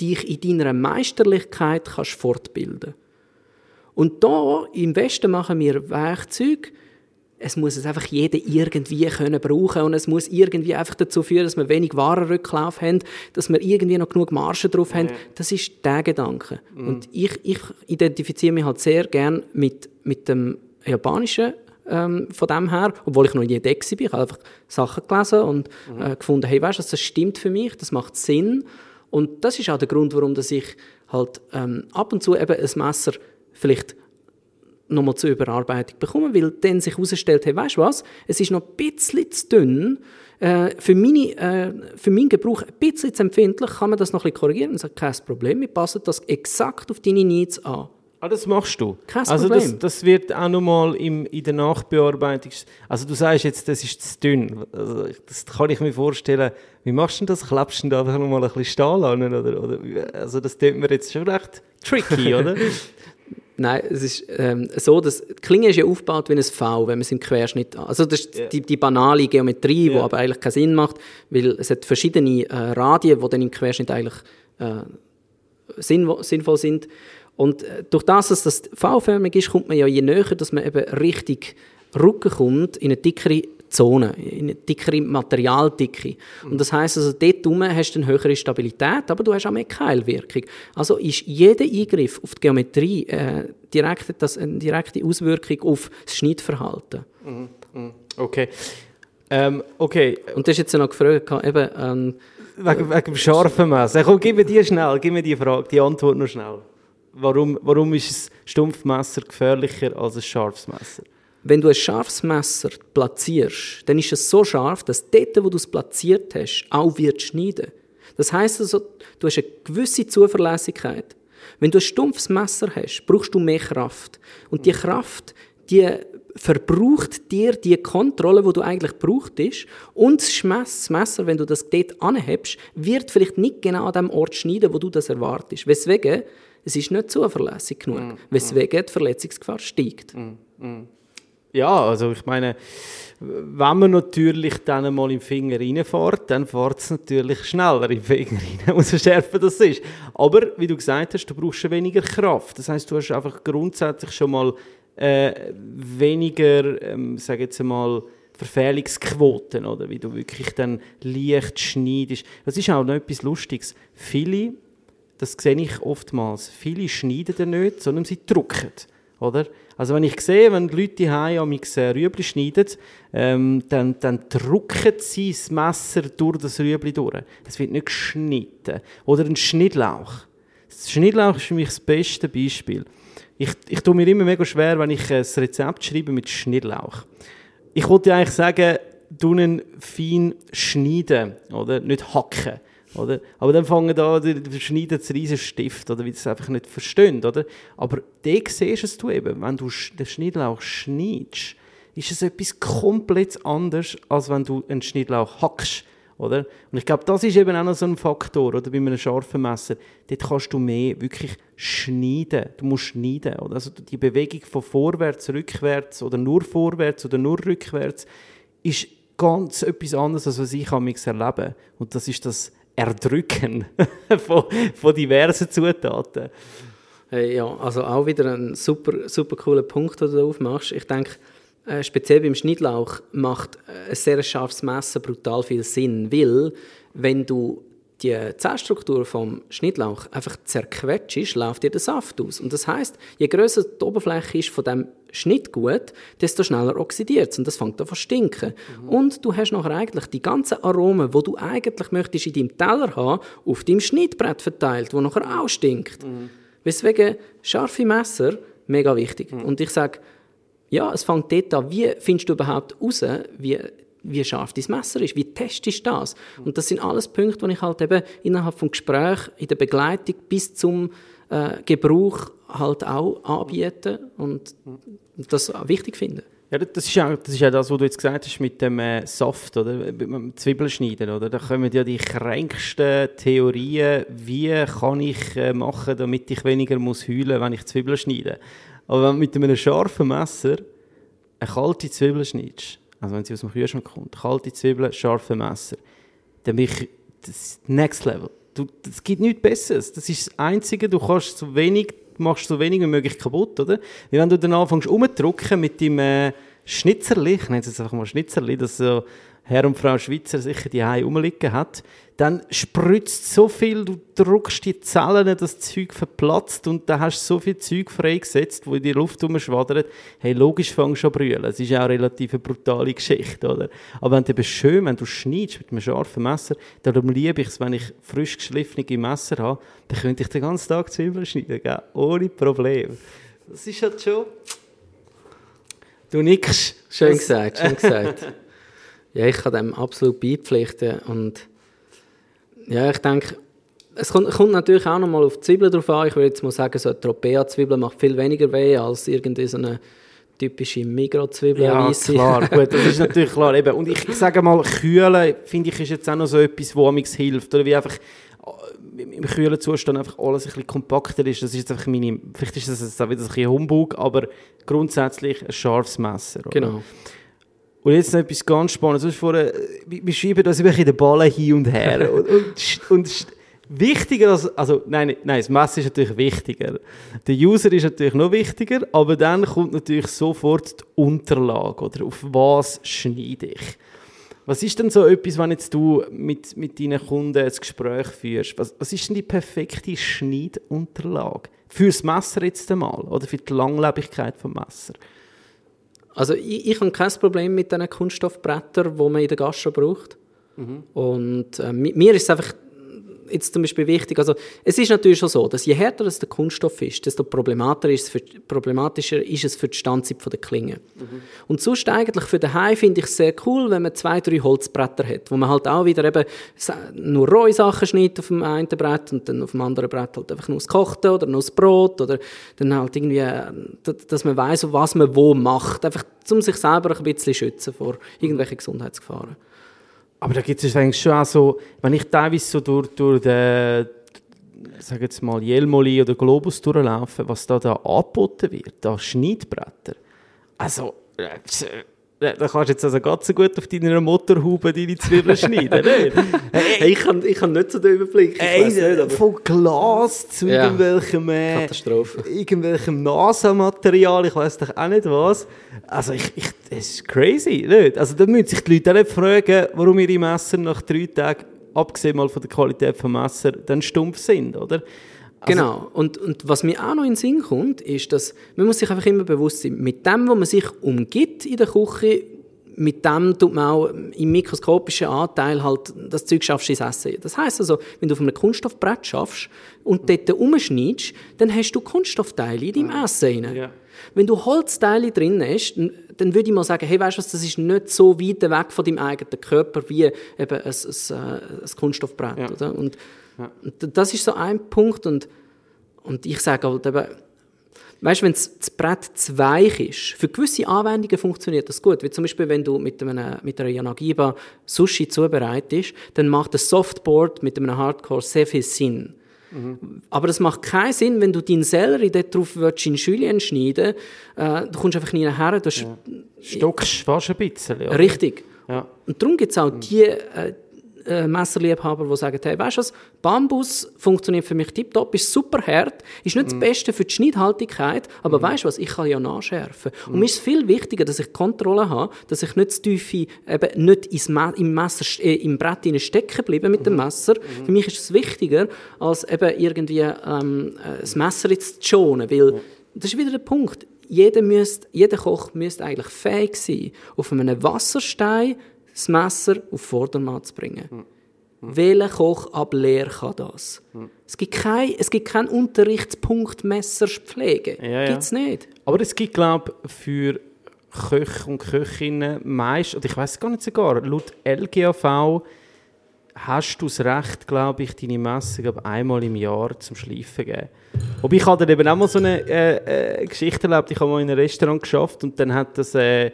dich in deiner Meisterlichkeit kannst fortbilden Und da im Westen machen wir Werkzeuge, es muss es einfach jeder irgendwie können brauchen und es muss irgendwie einfach dazu führen, dass wir wenig Warenrücklauf haben, dass wir irgendwie noch genug Marge drauf haben. Das ist der Gedanke. Mhm. Und ich, ich identifiziere mich halt sehr gern mit, mit dem japanischen ähm, von dem her, obwohl ich noch nie entdeckt bin. Ich habe einfach Sachen gelesen und mhm. äh, gefunden, hey, weißt du, das stimmt für mich, das macht Sinn. Und das ist auch der Grund, warum dass ich halt ähm, ab und zu eben ein Messer vielleicht nochmal zur Überarbeitung bekommen, weil dann sich herausstellt, hey, weißt du was, es ist noch ein bisschen zu dünn, äh, für, meine, äh, für meinen Gebrauch ein bisschen zu empfindlich, kann man das noch ein bisschen korrigieren und sagt, kein Problem, wir passen das exakt auf deine Needs an. Ah, das machst du? Kein also Problem. Das, das wird auch nochmal in der Nachbearbeitung, also du sagst jetzt, das ist zu dünn, also das kann ich mir vorstellen, wie machst du das? Klappst du da einfach nochmal ein bisschen Stahl an? Oder, oder, also das tut mir jetzt schon recht tricky, oder? Nein, es ist ähm, so, dass die Klinge ist ja aufgebaut wie ein V, wenn man es im Querschnitt Also das ist Ja. die, die banale Geometrie, die Ja. aber eigentlich keinen Sinn macht, weil es hat verschiedene äh, Radien, die dann im Querschnitt eigentlich äh, sinn sinnvoll sind. Und äh, durch das, dass das V-förmig ist, kommt man ja je näher, dass man eben richtig Rücken kommt, in eine dickere Zone, in dickere Materialdicke. Und das heißt also, dort herum hast du eine höhere Stabilität, aber du hast auch mehr Keilwirkung. Also ist jeder Eingriff auf die Geometrie äh, direkt, das eine direkte Auswirkung auf das Schnittverhalten. Okay. Ähm, okay, Und du hast jetzt noch gefragt, eben, ähm, wegen, wegen dem scharfen Messer. Komm, gib mir die schnell, gib mir die Frage, die Antwort noch schnell. Warum, warum ist ein Stumpfmesser gefährlicher als ein scharfes Messer? Wenn du ein scharfes Messer platzierst, dann ist es so scharf, dass dort, wo du es platziert hast, auch wird schneiden. Das heißt also, du hast eine gewisse Zuverlässigkeit. Wenn du ein stumpfes Messer hast, brauchst du mehr Kraft. Und die Kraft, die verbraucht dir die Kontrolle, die du eigentlich brauchtest. Und das Messer, wenn du das dort anhebst, wird vielleicht nicht genau an dem Ort schneiden, wo du das erwartest. Weswegen, es ist nicht zuverlässig genug. Weswegen die Verletzungsgefahr steigt. Ja, also ich meine, wenn man natürlich dann mal im Finger reinfährt, dann fährt es natürlich schneller im Finger rein, umso schärfer das ist. Aber, wie du gesagt hast, du brauchst weniger Kraft. Das heißt, du hast einfach grundsätzlich schon mal äh, weniger, ähm, sage jetzt mal, Verfehlungsquoten, oder? Wie du wirklich dann leicht schneidest. Das ist auch noch etwas Lustiges. Viele, das sehe ich oftmals, viele schneiden dann nicht, sondern sie drucken. Oder? Also wenn ich sehe, wenn die Leute die am äh, Rüebli schneiden, ähm, dann, dann drucken sie das Messer durch das Rüebli durch. Es wird nicht geschnitten. Oder ein Schnittlauch. Das Schnittlauch ist für mich das beste Beispiel. Ich, ich tue mir immer mega schwer, wenn ich ein Rezept schreibe mit Schnittlauch. Ich wollte eigentlich sagen, ihn fein schneiden, oder? Nicht hacken. Oder? Aber dann fangen da, schneiden das riesen Stift, oder wie das einfach nicht verstehen, oder? Aber da siehst es du eben, wenn du den Schnittlauch schneidest, ist es etwas komplett anderes, als wenn du einen Schnittlauch hackst, oder? Und ich glaube, das ist eben auch noch so ein Faktor, oder? Bei einem scharfen Messer, dort kannst du mehr wirklich schneiden. Du musst schneiden, oder? Also die Bewegung von vorwärts, rückwärts, oder nur vorwärts, oder nur rückwärts, ist ganz etwas anderes, als was ich amigs erlebe. Und das ist das Erdrücken von, von diversen Zutaten. Hey, ja, also auch wieder ein super, super cooler Punkt, den du da aufmachst. Ich denke, äh, speziell beim Schnittlauch macht äh, ein sehr scharfes Messer brutal viel Sinn, weil wenn du die Zellstruktur vom Schnittlauch einfach zerquetschst, läuft dir der Saft aus. Und das heißt, je größer die Oberfläche ist von dem Schnittgut, desto schneller oxidiert es und das fängt an zu stinken. Und du hast nachher eigentlich die ganzen Aromen, die du eigentlich möchtest in deinem Teller haben, auf deinem Schnittbrett verteilt, wo nachher auch stinkt. Weswegen scharfe Messer mega wichtig. Und ich sage, ja, es fängt dort an, wie findest du überhaupt raus, wie, wie scharf dein Messer ist, wie testest du das? Und das sind alles Punkte, die ich halt eben innerhalb vom Gespräch, in der Begleitung bis zum äh, Gebrauch halt auch anbiete und das auch wichtig finde. Ja, das ist ja das, ist ja das was du jetzt gesagt hast mit dem äh, Saft, oder? Mit dem Zwiebeln schneiden, oder? Da kommen ja die kränksten Theorien, wie kann ich äh, machen, damit ich weniger muss heulen, wenn ich Zwiebeln schneide. Aber wenn du mit einem scharfen Messer eine kalte Zwiebel schneidest, also wenn sie aus dem Kühlschrank kommt, kalte Zwiebel, scharfe Messer, dann bin ich das Next Level. Es gibt nichts Besseres. Das ist das Einzige, du kannst so wenig, machst so wenig wie möglich kaputt, oder? Wie wenn du dann anfängst umzudrücken mit dem äh, Schnitzerli, ich nenne es jetzt einfach mal Schnitzerli, das so Herr und Frau Schweizer sicher die Hause rumliegen hat, dann spritzt so viel, du drückst die Zellen, das Zeug verplatzt und dann hast du so viel Zeug freigesetzt, wo in die Luft rumschwadert. Hey, logisch fängst du an brüllen. Es ist auch eine relativ eine brutale Geschichte, oder? Aber wenn du eben schön, wenn du schneidest mit einem scharfen Messer, darum liebe ich es, wenn ich frisch geschliffene Messer habe, dann könnte ich den ganzen Tag Zwiebeln schneiden, gell? ohne Problem. Das ist halt schon... Du nickst. Schön gesagt, schön gesagt. ja, ich kann dem absolut beipflichten und ja, ich denke, es kommt, kommt natürlich auch noch mal auf die Zwiebeln drauf an. Ich würde jetzt mal sagen, so eine Tropea-Zwiebel macht viel weniger weh als irgendeine so eine typische Migros-Zwiebel. eine Ja, weisse. klar, gut, das ist natürlich klar. Eben. Und ich, ich sage mal, kühlen, finde ich, ist jetzt auch noch so etwas, wo amigs hilft. Oder wie einfach, im kühlen Zustand einfach alles ein bisschen kompakter ist. Das ist jetzt einfach meine, vielleicht ist das jetzt auch wieder ein bisschen Humbug, aber grundsätzlich ein scharfes Messer. Oder? Genau. Und jetzt noch etwas ganz Spannendes. Du hast vorhin, wir schieben das immer den Ballen hin und her. und, und, und wichtiger als, also nein, nein, das Messer ist natürlich wichtiger. Der User ist natürlich noch wichtiger, aber dann kommt natürlich sofort die Unterlage, oder auf was schneide ich. Was ist denn so etwas, wenn jetzt du mit, mit deinen Kunden ein Gespräch führst? Was, was ist denn die perfekte Schneidunterlage? Fürs Messer jetzt einmal oder für die Langlebigkeit vom Messer? Also ich, ich habe kein Problem mit diesen Kunststoffbrettern, die man in der Gastro braucht. Und äh, mi- mir ist es einfach jetzt zum Beispiel wichtig, also es ist natürlich schon so, dass je härter das der Kunststoff ist, desto problematischer ist es für, problematischer ist es für die Standzeit der Klinge. Und sonst eigentlich für daheim finde ich es sehr cool, wenn man zwei, drei Holzbretter hat, wo man halt auch wieder eben nur rohe Sachen schneidet auf dem einen Brett und dann auf dem anderen Brett halt einfach nur das Kochte oder nur das Brot oder dann halt irgendwie, äh, dass man weiß, was man wo macht, einfach um sich selber ein bisschen schützen vor irgendwelchen Gesundheitsgefahren. Aber da gibt es eigentlich schon auch so, wenn ich teilweise so durch, durch den, sag jetzt mal, Jelmoli oder Globus durchlaufe, was da, da angeboten wird, da Schneidbretter. Also, äh, da kannst du jetzt also ganz so gut auf deiner Motorhaube deine Zwiebeln schneiden, nicht? Hey, ich habe ich hab nicht so den Überblick, ich Ey, weiss nicht, aber von Glas zu Ja. irgendwelchem, äh, Katastrophe. irgendwelchem NASA-Material, ich weiß doch auch nicht was. Also ich, ich, das ist crazy, nicht? Also da müssen sich die Leute auch nicht fragen, warum ihre Messer nach drei Tagen, abgesehen mal von der Qualität vom Messer, dann stumpf sind, oder? Also, Genau. Und, und was mir auch noch in den Sinn kommt, ist, dass man muss sich einfach immer bewusst sein, mit dem, was man sich umgibt in der Küche, mit dem tut man auch im mikroskopischen Anteil halt das Zeug schaffst ins Essen. Das heißt also, wenn du auf einem Kunststoffbrett schaffst und dort umschneidest, dann hast du Kunststoffteile in deinem Essen rein. Ja. Wenn du Holzteile drin hast, dann, würde ich mal sagen, hey, weißt du was, das ist nicht so weit weg von deinem eigenen Körper wie eben ein, ein, ein, ein Kunststoffbrett. Ja. Oder? Und, und das ist so ein Punkt. Und, und ich sage halt eben, weißt wenn das Brett zu weich ist, für gewisse Anwendungen funktioniert das gut. Wie zum Beispiel, wenn du mit, einem, mit einer Yanagiba Sushi zubereitest, dann macht das Softboard mit einem Hardcore sehr viel Sinn. Aber das macht keinen Sinn, wenn du deinen Sellerie dort drauf willst, in Julienne schneiden äh, Du kommst einfach nie nachher. Du hast, Stockst fast ein bisschen, oder? Richtig. Ja. Und darum gibt es auch die äh, äh, Messerliebhaber, die sagen, hey, weißt du was, Bambus funktioniert für mich tiptop, ist super hart, ist nicht das Beste für die Schneidhaltigkeit, aber weißt du was, ich kann ja nachschärfen. Und mir ist es viel wichtiger, dass ich Kontrolle habe, dass ich nicht zu tief eben nicht ins Me im, Messer, äh, im Brett stecken bleibe mit dem Messer. Für mich ist es wichtiger, als eben irgendwie ähm, äh, das Messer jetzt zu schonen, weil das ist wieder der Punkt. Jeder, müsst, jeder Koch müsste eigentlich fähig sein, auf einem Wasserstein das Messer auf Vordermann zu bringen. Welcher Koch ab Lehr kann das? Es, gibt kein, es gibt keinen Unterrichtspunkt Messerpflege. Ja, ja. Gibt es nicht. Aber es gibt, glaube ich, für Köche und Köchinnen meist, oder ich weiß gar nicht sogar, laut LGAV hast du das Recht, glaube ich, deine Messe glaub, einmal im Jahr zum Schleifen geben. Wobei ich hatte dann eben auch mal so eine äh, äh, Geschichte erlebt, ich habe mal in einem Restaurant geschafft und dann hat das... Äh,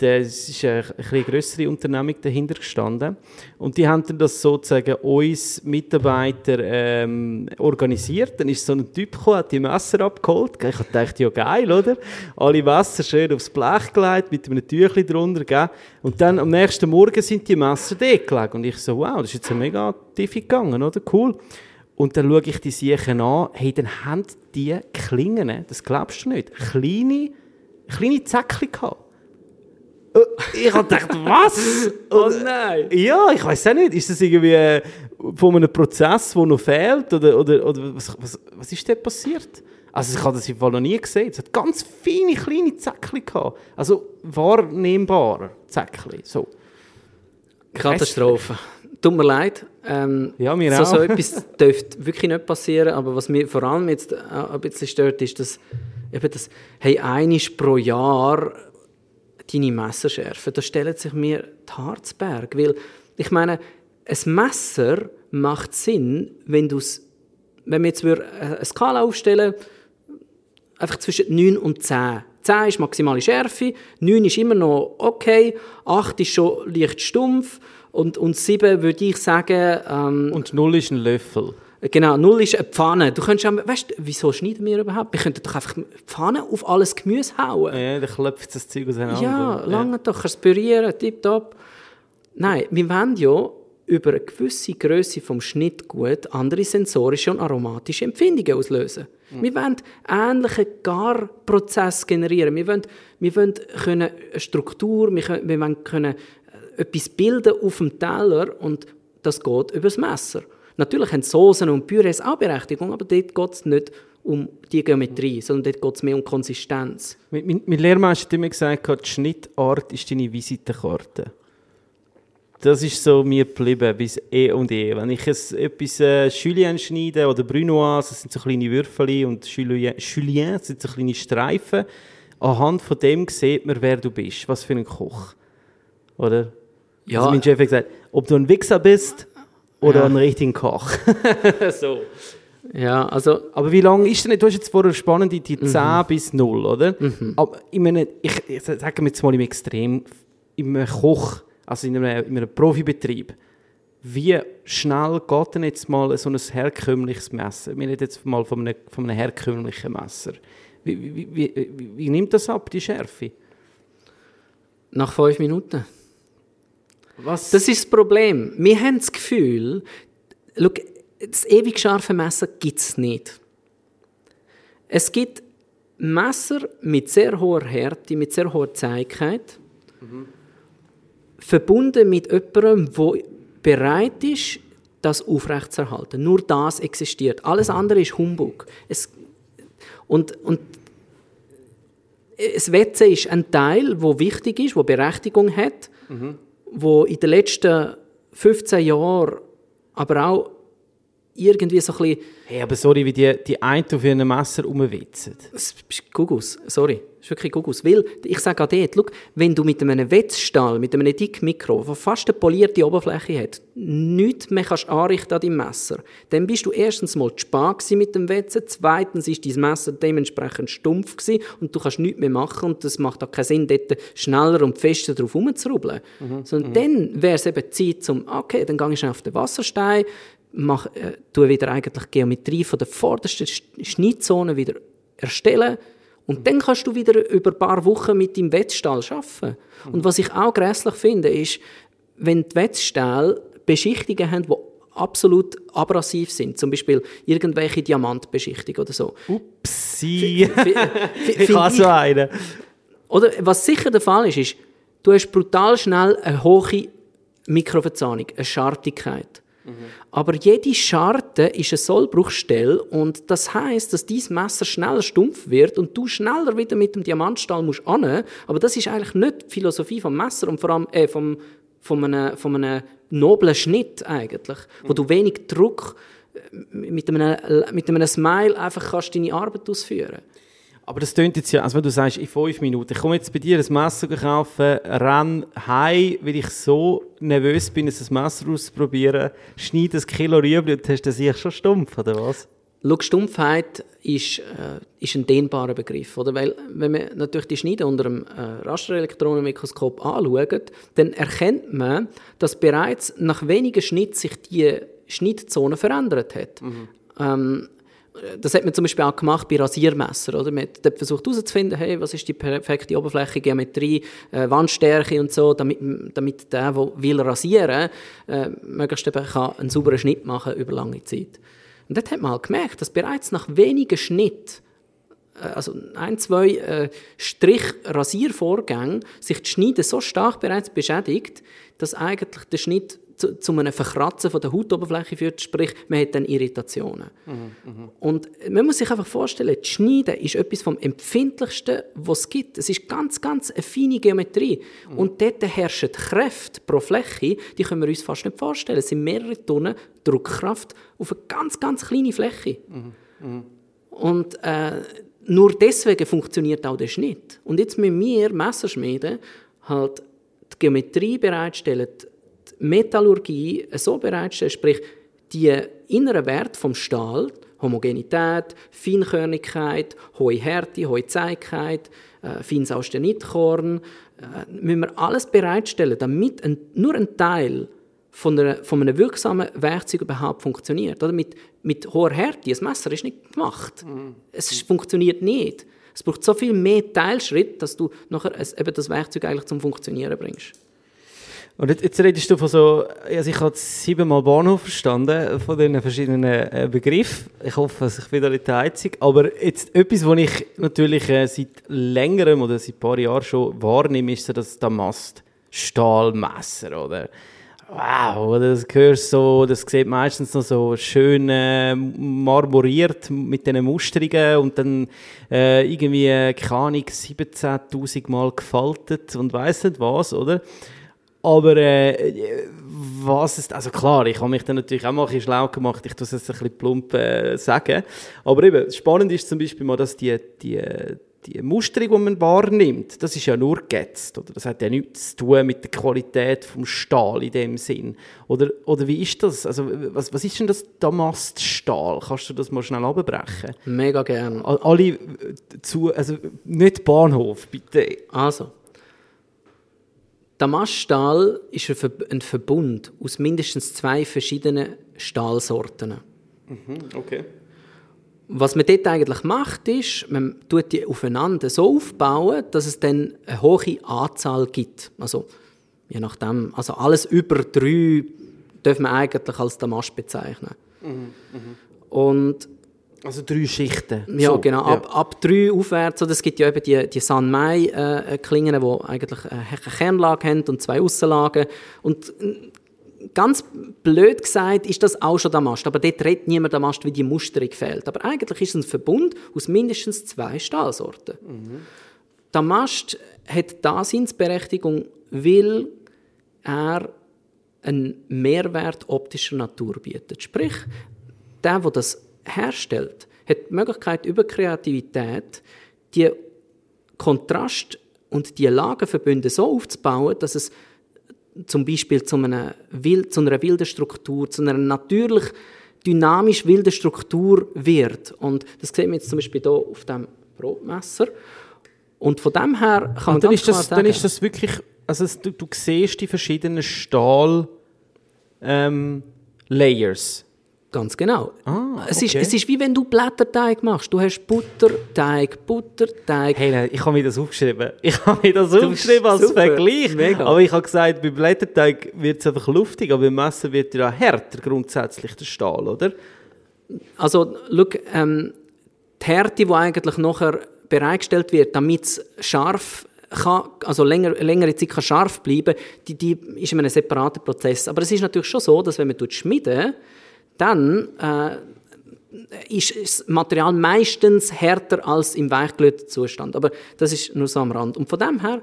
das ist eine, ein bisschen größere Unternehmung dahinter gestanden. Und die haben dann das sozusagen uns Mitarbeiter ähm, organisiert. Dann ist so ein Typ gekommen, hat die Messer abgeholt. Ich gedacht, ja geil, oder? Alle Messer schön aufs Blech gelegt, mit einem Tüchlein drunter. Gell? Und dann am nächsten Morgen sind die Messer dort gelegen. Und ich so, wow, das ist jetzt mega tief gegangen, oder? Cool. Und dann schaue ich die Siechen an, hey, dann haben die Klingen, das glaubst du nicht, kleine, kleine Zäckchen gehabt. Äh, Ich habe gedacht, was? Oh nein! Ja, ich weiß auch nicht. Ist das irgendwie äh, von einem Prozess, der noch fehlt? Oder, oder, oder was, was, was ist da passiert? Also ich habe das im Fall noch nie gesehen. Es hat ganz feine, kleine Zäckchen gehabt. Also wahrnehmbare Zäckchen. So. Katastrophe. Tut mir leid. Ähm, Ja, mir so, auch. so etwas dürfte wirklich nicht passieren. Aber was mir vor allem jetzt auch ein bisschen stört, ist, dass eben das, hey, einisch pro Jahr deine Messer schärfen. Da stellen sich mir die Haare zu Berg. Weil, ich meine, ein Messer macht Sinn, wenn du es, wenn wir jetzt würd- eine Skala aufstellen einfach zwischen 9 und 10. 10 ist maximale Schärfe, 9 ist immer noch okay, 8 ist schon leicht stumpf und, und 7 würde ich sagen, ähm, Und null ist ein Löffel. Genau, null ist eine Pfanne. Du könntest auch, weißt du, wieso schneiden wir überhaupt? Wir könnten doch einfach Pfanne auf alles Gemüse hauen. Ja, dann klopft das Zeug auseinander. Ja, lange doch, kannst pürieren, tipptopp. Nein, wir wollen ja über eine gewisse Größe vom Schnittgut andere sensorische und aromatische Empfindungen auslösen. Wir wollen ähnliche Garprozess generieren. Wir wollen, wir wollen können eine Struktur, wir, können, wir wollen können äh, etwas bilden auf dem Teller und das geht über das Messer. Natürlich haben Soßen und Pürees auch Berechtigung, aber dort geht es nicht um die Geometrie, sondern dort geht es mehr um Konsistenz. Mein, mein, mein Lehrmeister hat immer gesagt, die Schnittart ist deine Visitenkarte. Das ist so mir geblieben, bis eh und eh. Wenn ich es, etwas äh, Julien schneide oder Brunoise, das sind so kleine Würfel und Julien, Julien das sind so kleine Streifen. Anhand von dem sieht man, wer du bist, was für ein Koch. Oder? Ja. Also mein Chef hat gesagt, ob du ein Wichser bist oder Ja. ein richtiger Koch. so. Ja, also Aber wie lange ist denn, du hast jetzt vorher spannend die Mhm. 10 bis 0, oder? Aber ich meine, ich, ich sage jetzt mal im Extrem, im Koch, also in einem, in einem Profibetrieb, wie schnell geht denn jetzt mal so ein herkömmliches Messer? Wir reden jetzt mal von einem, von einem herkömmlichen Messer. Wie, wie, wie, wie, wie nimmt das ab, die Schärfe? nach fünf Minuten. Was? Das ist das Problem. Wir haben das Gefühl, schau, das ewig scharfe Messer gibt es nicht. Es gibt Messer mit sehr hoher Härte, mit sehr hoher Zähigkeit, verbunden mit jemandem, der bereit ist, das aufrechtzuerhalten. Nur das existiert. Alles andere ist Humbug. Es, und, und das Wetzen ist ein Teil, wo wichtig ist, wo Berechtigung hat, wo in den letzten 15 Jahren aber auch irgendwie so ein bisschen Hey, aber sorry, wie die, die einen auf ihren Messer rumwitzen. Das ist Gugus, sorry. Das ist wirklich Gugus. Weil, ich sage auch dort, schau, wenn du mit einem Wetzstahl, mit einem dicken Mikro, der fast eine polierte Oberfläche hat, nichts mehr kannst anrichten an deinem Messer, dann bist du erstens mal gewesen mit dem Wetzen, zweitens ist dein Messer dementsprechend stumpf gewesen und du kannst nichts mehr machen und das macht auch keinen Sinn, dort schneller und fester drauf rumzurubbeln. Sondern dann wäre es eben Zeit, zum, okay, dann gehe ich auf den Wasserstein, mach, äh, tue wieder eigentlich die Geometrie von der vordersten Sch- Schnittzone wieder erstellen und dann kannst du wieder über ein paar Wochen mit deinem Wetzstall arbeiten. Und was ich auch grässlich finde, ist, wenn die Wetzstähle Beschichtungen haben, die absolut abrasiv sind, zum Beispiel irgendwelche Diamantbeschichtungen oder so. Upsi. Ich habe so einen. oder was sicher der Fall ist, ist, du hast brutal schnell eine hohe Mikroverzahnung, eine Schartigkeit. Aber jede Scharte ist eine Sollbruchstelle und das heißt, dass dein Messer schneller stumpf wird und du schneller wieder mit dem Diamantstahl musst ran. Aber das ist eigentlich nicht die Philosophie vom Messer und vor allem äh, vom, von, einem, von einem noblen Schnitt eigentlich, wo du wenig Druck äh, mit einem, mit einem Smile einfach kannst deine Arbeit ausführen. Aber das tönt jetzt ja, also wenn du sagst, in fünf Minuten, ich komme jetzt bei dir ein Messer kaufen, renn heim, weil ich so nervös bin, ein Messer auszuprobieren, schneide ein Kilo Rüebli und hast das sicher schon stumpf, oder was? Schau, Stumpfheit ist, äh, ist ein dehnbarer Begriff. Oder? Weil, wenn man natürlich die Schneide unter einem äh, Rasterelektronenmikroskop anschaut, dann erkennt man, dass bereits nach wenigen Schnitten sich die Schnittzone verändert hat. Ähm, das hat man zum Beispiel auch gemacht bei Rasiermesser. Oder? Man hat versucht herauszufinden, hey, was ist die perfekte Oberfläche, Geometrie, äh, Wandstärke und so, damit, damit der, der will rasieren äh, möglichst eben kann einen sauberen Schnitt machen über lange Zeit. Und dort hat man halt gemerkt, dass bereits nach wenigen Schnitten, äh, also ein, zwei äh, Strich-Rasiervorgängen, sich die Schneide so stark bereits beschädigt, dass eigentlich der Schnitt zu, zu einem Verkratzen von der Hautoberfläche führt, sprich, man hat dann Irritationen. Und man muss sich einfach vorstellen, die Schneide ist etwas vom empfindlichsten, was es gibt. Es ist ganz, ganz eine feine Geometrie. Und dort herrschen Kräfte pro Fläche, die können wir uns fast nicht vorstellen. Es sind mehrere Tonnen Druckkraft auf eine ganz, ganz kleine Fläche. Und äh, nur deswegen funktioniert auch der Schnitt. Und jetzt mit mir, Messerschmieden, halt die Geometrie bereitstellen, Metallurgie so bereitstellen, sprich die inneren Werte vom Stahl, Homogenität, Feinkörnigkeit, hohe Härte, hohe Zähigkeit, äh, feines Austenitkorn, äh, müssen wir alles bereitstellen, damit ein, nur ein Teil von, einer, von einem wirksamen Werkzeug überhaupt funktioniert. Oder? Mit, mit hoher Härte, ein Messer ist nicht gemacht. Es ist, funktioniert nicht. Es braucht so viel mehr Teilschritt, dass du nachher es, eben das Werkzeug eigentlich zum Funktionieren bringst. Und jetzt, jetzt redest du von so, also ich habe siebenmal Bahnhof verstanden, von diesen verschiedenen äh, Begriffen. Ich hoffe, dass ich bin da nicht der Einzige. Aber jetzt etwas, was ich natürlich äh, seit längerem oder seit ein paar Jahren schon wahrnehme, ist so das Damast-Stahlmesser, oder? Wow, das gehört so, das sieht meistens noch so schön äh, marmoriert mit diesen Musterungen und dann äh, irgendwie, äh, keine Ahnung, 17'000 Mal gefaltet und weiss nicht was, oder? Aber äh, was ist, also klar, ich habe mich dann natürlich auch mal ein bisschen schlau gemacht, ich tue es jetzt ein bisschen plump äh, sagen. Aber eben, spannend ist zum Beispiel mal, dass die, die, die Musterung, die man wahrnimmt, das ist ja nur geätzt, oder? Das hat ja nichts zu tun mit der Qualität vom Stahl in dem Sinn. Oder, oder wie ist das? Also, was, was ist denn das Damaststahl? Kannst du das mal schnell abbrechen? Mega gern. Alle äh, zu, also nicht Bahnhof, bitte. Also, Damaststahl ist ein Verbund aus mindestens zwei verschiedenen Stahlsorten. Mhm, okay. Was man dort eigentlich macht, ist, man tut die aufeinander so aufbauen, dass es dann eine hohe Anzahl gibt. Also, je nachdem, also alles über drei darf man eigentlich als Damast bezeichnen. Mhm, mh. Und also drei Schichten. Ja, so, genau. Ja. Ab, ab drei aufwärts. Oder es gibt ja eben die, die San Mai-Klingen, äh, die eigentlich eine Kernlage haben und zwei Aussenlagen. Und äh, ganz blöd gesagt ist das auch schon der Mast. Aber dort redet niemand der Mast, wie die Musterung fehlt. Aber eigentlich ist es ein Verbund aus mindestens zwei Stahlsorten. Mhm. Der Mast hat Daseinsberechtigung, weil er einen Mehrwert optischer Natur bietet. Sprich, der, der das herstellt, hat die Möglichkeit, über Kreativität die Kontrast und die Lagenverbünde so aufzubauen, dass es zum Beispiel zu einer, zu einer wilden Struktur, zu einer natürlich dynamisch wilden Struktur wird. Und das sehen wir jetzt zum Beispiel hier auf dem Brotmesser. Und von dem her kann man dann ist das, sagen, Dann ist das wirklich, also du, du siehst die verschiedenen Stahl ähm, Layers. Ganz genau. Ah, es, ist, es ist wie wenn du Blätterteig machst. Du hast Butterteig, Butterteig. Hey, nein, ich habe mir das aufgeschrieben. Ich habe mir das aufgeschrieben als super. Vergleich. Mega. Aber ich habe gesagt, bei Blätterteig wird es einfach luftig, aber beim Messer wird ja härter grundsätzlich der Stahl, oder? Also, schau, ähm, die Härte, die eigentlich nachher bereitgestellt wird, damit es scharf kann, also länger, längere Zeit kann scharf bleiben, die, die ist in einem separaten Prozess. Aber es ist natürlich schon so, dass wenn man schmieden dann äh, ist das Material meistens härter als im weichglühten Zustand. Aber das ist nur so am Rand. Und von dem her,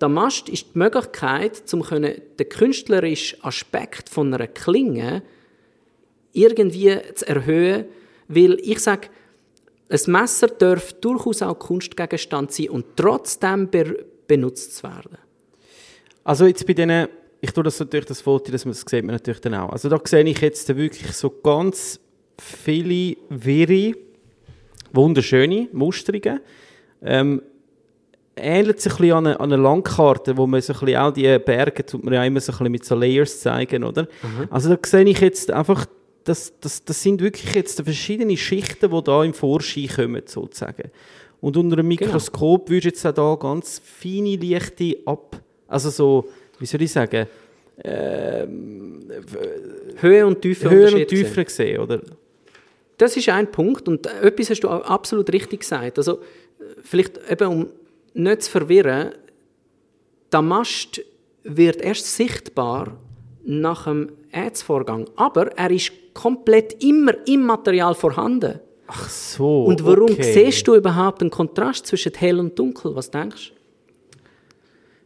der Mast ist die Möglichkeit, um den künstlerischen Aspekt von einer Klinge irgendwie zu erhöhen, weil ich sage, ein Messer darf durchaus auch Kunstgegenstand sein und trotzdem benutzt werden. Also jetzt bei diesen ich tue das natürlich, das Foto, das, das sieht man natürlich dann auch. Also da sehe ich jetzt wirklich so ganz viele wirre, wunderschöne Musterungen. Ähm, ähnelt sich ein bisschen an einer eine Landkarte, wo man so ein bisschen auch die Berge, tut man ja immer so ein bisschen mit so Layers zeigen, oder? Mhm. Also da sehe ich jetzt einfach, das, das, das sind wirklich jetzt verschiedene Schichten, die da im Vorschein kommen, sozusagen. Und unter einem genau. Mikroskop genau. würdest du jetzt auch da ganz feine, leichte ab, also so wie soll ich sagen, ähm, Höhe und Tiefe Höhe und Tiefe gesehen, oder? Das ist ein Punkt und etwas hast du absolut richtig gesagt. Also vielleicht eben um nicht zu verwirren, der Mast wird erst sichtbar nach dem Ätzvorgang, aber er ist komplett immer im Material vorhanden. Ach so. Und warum okay. siehst du überhaupt einen Kontrast zwischen hell und dunkel? Was denkst du?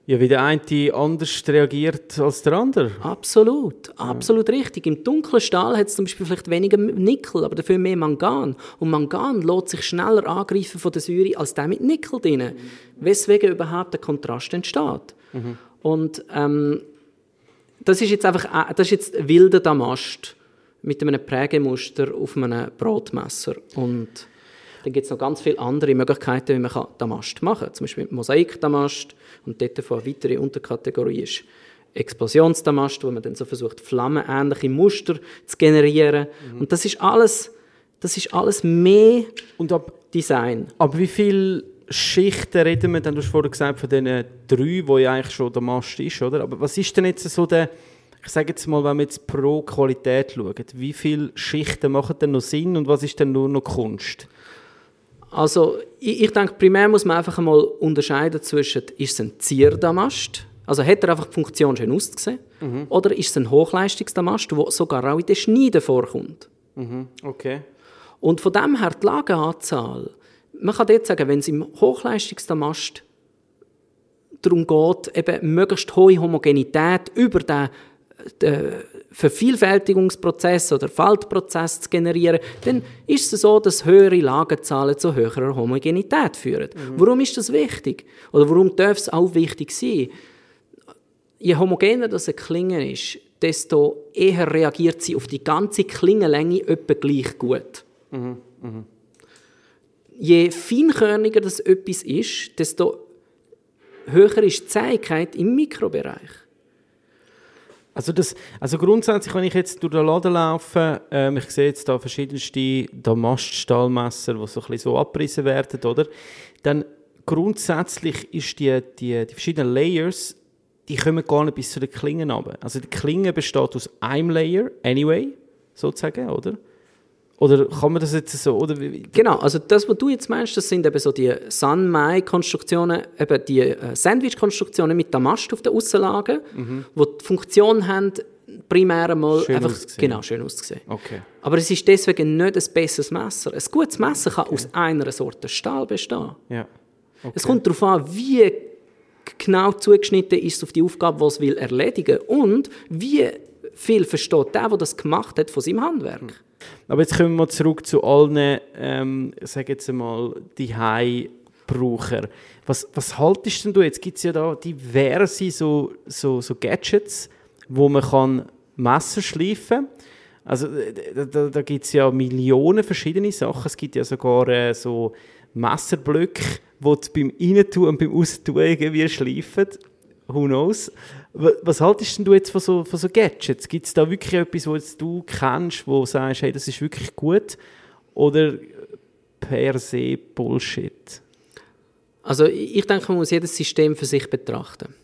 Ja, wie der eine anders reagiert als der andere. Absolut, absolut ja. richtig. Im dunklen Stahl hat es zum Beispiel vielleicht weniger Nickel, aber dafür mehr Mangan. Und Mangan lässt sich schneller angreifen von der Säure als der mit Nickel drin, mhm. weswegen überhaupt der Kontrast entsteht. Mhm. Und ähm, das ist jetzt einfach äh, das ist jetzt wilder Damast mit einem Prägemuster auf einem Brotmesser und dann gibt es noch ganz viele andere Möglichkeiten, wie man Damast machen kann. Zum Beispiel Mosaikdamast und dort von eine weitere Unterkategorie ist Explosionsdamast, wo man dann so versucht, flammenähnliche Muster zu generieren. Und das ist alles, das ist alles mehr Und ab, Design. aber wie viele Schichten reden wir denn? Du hast vorhin gesagt, von diesen drei, wo ja eigentlich schon der Mast ist, oder? Aber was ist denn jetzt so der, ich sage jetzt mal, wenn wir jetzt pro Qualität schauen, wie viele Schichten machen denn noch Sinn und was ist denn nur noch Kunst? Also ich, ich denke, primär muss man einfach einmal unterscheiden zwischen, ist es ein Zierdamast, also hat er einfach die Funktion schön ausgesehen, oder ist es ein Hochleistungsdamast, der sogar auch in den Schneiden vorkommt. Okay. Und von dem her die Lagenanzahl, man kann dort sagen, wenn es im Hochleistungsdamast darum geht, eben möglichst hohe Homogenität über den Vervielfältigungsprozess oder Faltprozess zu generieren, dann ist es so, dass höhere Lagenzahlen zu höherer Homogenität führen. Warum ist das wichtig? Oder warum darf es auch wichtig sein? Je homogener das eine Klinge ist, desto eher reagiert sie auf die ganze Klingenlänge etwa gleich gut. Je feinkörniger das etwas ist, desto höher ist die Zähigkeit im Mikrobereich. Also, das, also grundsätzlich, wenn ich jetzt durch den Laden laufe, ähm, ich sehe jetzt da verschiedenste Damaststahlmesser, die so ein bisschen so abgerissen werden, oder? Dann grundsätzlich ist die, die, die verschiedenen Layers, die kommen gar nicht bis zu den Klingen runter. Also die Klinge besteht aus einem Layer, anyway, sozusagen, oder? Oder kann man das jetzt so, oder? Genau, also das, was du jetzt meinst, das sind eben so die Sanmai-Konstruktionen, eben die äh, Sandwich-Konstruktionen mit Damast auf der Aussenlage, die die Funktion haben, primär einmal Mhm. Schön einfach genau, schön auszusehen. Okay. Aber es ist deswegen nicht ein besseres Messer. Ein gutes Messer kann aus einer Sorte Stahl bestehen. Ja. Okay. Es kommt darauf an, wie genau zugeschnitten ist es auf die Aufgabe, die es will erledigen und wie viel versteht der, der das gemacht hat, von seinem Handwerk. Aber jetzt kommen wir zurück zu allen, ähm, sage jetzt einmal, die Braucher. Was, was haltest denn du? Jetzt gibt es ja da diverse so, so, so Gadgets, wo man kann Messer schleifen Also da, da, da gibt es ja Millionen verschiedene Sachen. Es gibt ja sogar äh, so Messerblöcke, die du beim Reintun und beim Austun irgendwie schleifen. Who knows? Wa- Was haltest denn du jetzt von so, von so Gadgets? Gibt es da wirklich etwas, was du kennst, wo du sagst, hey, das ist wirklich gut? Oder per se Bullshit? Also ich denke, man muss jedes System für sich betrachten.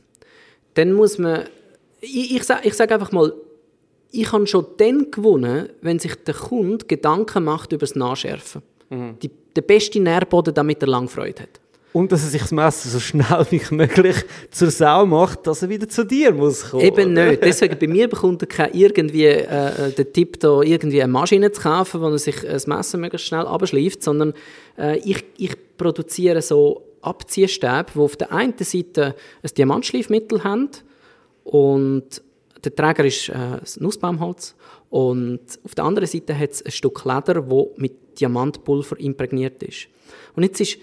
Dann muss man, ich, ich sage ich sag einfach mal, ich habe schon dann gewonnen, wenn sich der Kunde Gedanken macht über das Nachschärfen. Die, der beste Nährboden, damit er lang Freude hat. Und dass er sich das Messer so schnell wie möglich zur Sau macht, dass er wieder zu dir muss kommen. Eben nicht. Deswegen bei mir bekommt er kein irgendwie äh, äh, den Tipp, da irgendwie eine Maschine zu kaufen, wo er sich das Messer möglichst schnell abschleift, sondern äh, ich, ich produziere so Abziehstäbe, die auf der einen Seite ein Diamantschleifmittel haben und der Träger ist äh, Nussbaumholz und auf der anderen Seite hat es ein Stück Leder, das mit Diamantpulver imprägniert ist. Und jetzt ist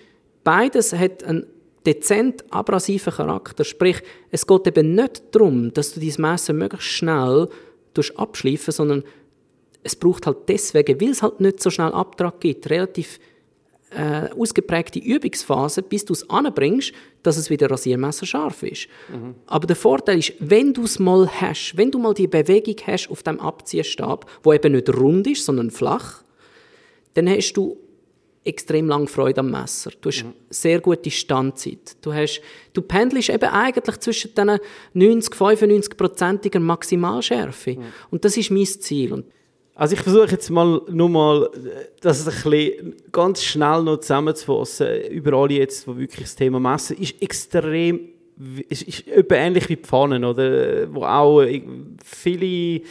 beides hat einen dezent abrasiven Charakter, sprich, es geht eben nicht darum, dass du dieses Messer möglichst schnell durch abschleifen, sondern es braucht halt deswegen, weil es halt nicht so schnell Abtrag gibt, relativ äh, ausgeprägte Übungsphase, bis du es anbringst, dass es wieder Rasiermesser scharf ist. Aber der Vorteil ist, wenn du es mal hast, wenn du mal die Bewegung hast auf dem Abziehstab, wo eben nicht rund ist, sondern flach, dann hast du extrem lange Freude am Messer. Du hast sehr gute Standzeit. Du, hast, du pendelst eben eigentlich zwischen diesen 90-95-prozentiger Maximalschärfe. Und das ist mein Ziel. Und Also ich versuche jetzt mal nur mal, das ein bisschen ganz schnell noch zusammenzufassen, über alle jetzt, wo wirklich das Thema Messen ist extrem, ist, ist ähnlich wie Pfannen, oder? Wo auch äh, viele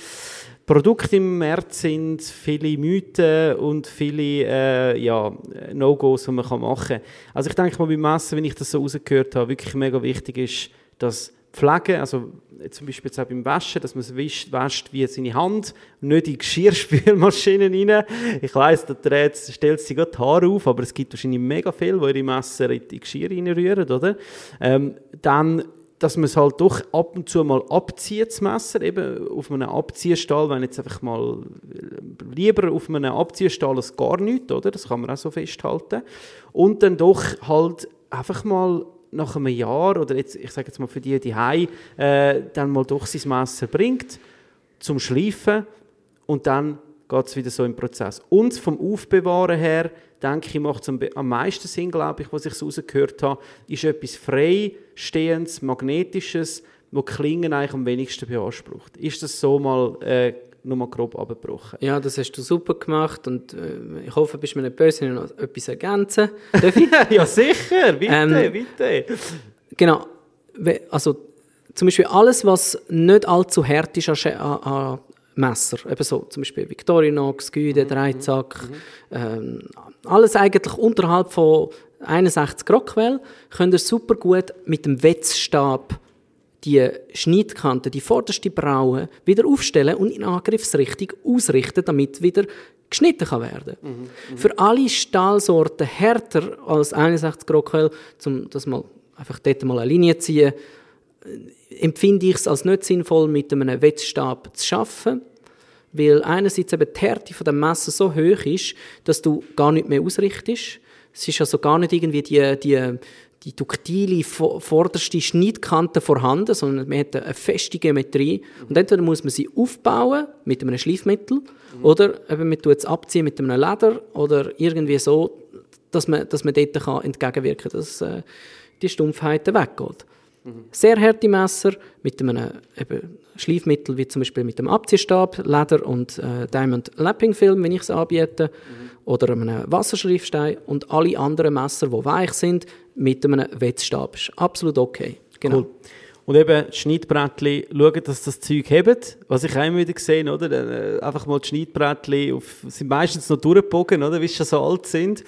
Produkte im März sind, viele Mythen und viele äh, ja, No-Gos, die man machen kann. Also ich denke mal beim Messen, wenn ich das so rausgehört habe, wirklich mega wichtig ist, dass Pflege, also zum Beispiel jetzt auch beim Waschen, dass man es wäscht, wäscht wie seine Hand, nicht in Geschirrspülmaschinen rein. Ich weiss, da stellt sich gerade die Haare auf, aber es gibt wahrscheinlich mega viele, die ihre Messer in die Geschirr reinrühren, oder? Ähm, dann, dass man es halt doch ab und zu mal abzieht, das Messer, eben auf einem Abziehstahl, wenn jetzt einfach mal äh, lieber auf einem Abziehstahl als gar nichts, oder? Das kann man auch so festhalten. Und dann doch halt einfach mal nach einem Jahr oder jetzt, ich sage jetzt mal für die die äh, dann mal doch sein Messer bringt zum Schleifen und dann geht es wieder so im Prozess. Und vom Aufbewahren her, denke ich, macht es am, meisten Sinn, glaube ich, was ich so rausgehört habe, ist etwas Freistehendes, Magnetisches, wo Klingen eigentlich am wenigsten beansprucht. Ist das so mal äh, nur mal grob abgebrochen? Ja, das hast du super gemacht und äh, ich hoffe, bist mir nicht böse, wenn ich noch etwas ergänzen Darf ich? ja, sicher, bitte, ähm, bitte. Genau, also zum Beispiel alles, was nicht allzu hart ist an, an, Messer, eben so, zum Beispiel Victorinox, Güde, mhm. Dreizack, mhm. ähm, alles eigentlich unterhalb von 61 Rockwell, könnt ihr super gut mit dem Wetzstab die Schnittkante, die vorderste Braue wieder aufstellen und in Angriffsrichtung ausrichten, damit wieder geschnitten kann werden. Mhm, mh. Für alle Stahlsorten härter als 61 Rockwell, um das mal einfach dort mal eine Linie zu ziehen, empfinde ich es als nicht sinnvoll, mit einem Wetzstab zu arbeiten, weil einerseits eben die Härte von dem Messer so hoch ist, dass du gar nicht mehr ausrichtest. Es ist also gar nicht irgendwie die, die, die duktile vorderste Schnittkante vorhanden, sondern man hat eine feste Geometrie. Und entweder muss man sie aufbauen mit einem Schleifmittel mhm. oder eben man tut es abziehen mit einem Leder oder irgendwie so, dass man, dass man dort kann entgegenwirken kann, dass äh, die Stumpfheit weggeht. Sehr harte Messer mit einem eben, Schleifmittel, wie zum Beispiel mit dem Abziehstab, Leder und äh, Diamond Lapping Film, wenn ich es anbiete, mhm. oder einem Wasserschleifstein und alle anderen Messer, die weich sind, mit einem Wetzstab. Ist absolut okay. Genau. Cool. Und eben die Schneidbrettchen, schauen, dass das Zeug hebt. Was ich auch immer wieder gesehen oder? Äh, einfach mal die Schneidbrettchen auf, sind meistens noch durchgebogen, oder? Wie sie schon so alt sind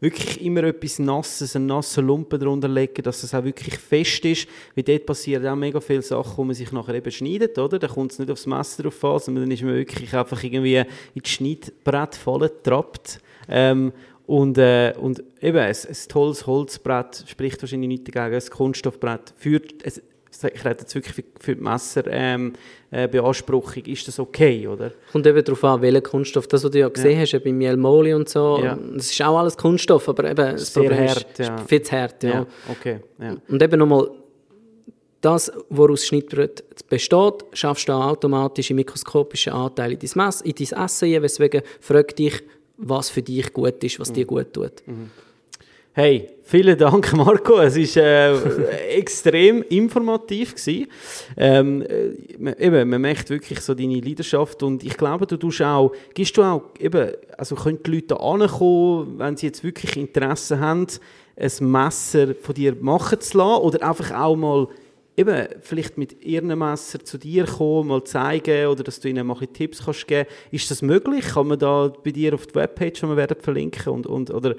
wirklich immer etwas Nasses, einen nassen Lumpen darunter legen, dass es auch wirklich fest ist. Weil dort passieren auch mega viele Sachen, wo man sich nachher eben schneidet, oder? Da kommt es nicht aufs Messer drauf an, sondern dann ist man wirklich einfach irgendwie in das Schneidbrett voll getrappt. Ähm, und, äh, und eben, ein, ein tolles Holzbrett spricht wahrscheinlich nicht dagegen, ein Kunststoffbrett führt, es, ich rede jetzt wirklich für, die Messerbeanspruchung, ähm, äh, ist das okay, oder? Kommt eben darauf an, welcher Kunststoff, das, was du ja gesehen ja. hast, bei Mielmoli und so, ja. das ist auch alles Kunststoff, aber eben das Sehr Problem hart, ist, ja. ist viel zu hart, ja. ja. Okay. Und eben nochmal, das, woraus Schnittbrot besteht, schaffst du auch automatisch mikroskopische Anteile in dein, Mess, in dein Essen, weswegen frag dich, was für dich gut ist, was mhm. dir gut tut. Mhm. Hey, vielen Dank, Marco. Es war äh, extrem informativ. Ähm, äh, eben, man merkt wirklich so deine Leidenschaft und ich glaube, du tust auch, gibst du auch, eben, also können die Leute ankommen, wenn sie jetzt wirklich Interesse haben, ein Messer von dir machen zu lassen oder einfach auch mal eben vielleicht mit ihrem Messer zu dir kommen, mal zeigen oder dass du ihnen mal Tipps kannst geben. Ist das möglich? Kann man da bei dir auf die Webpage, die wir werden verlinken und, und oder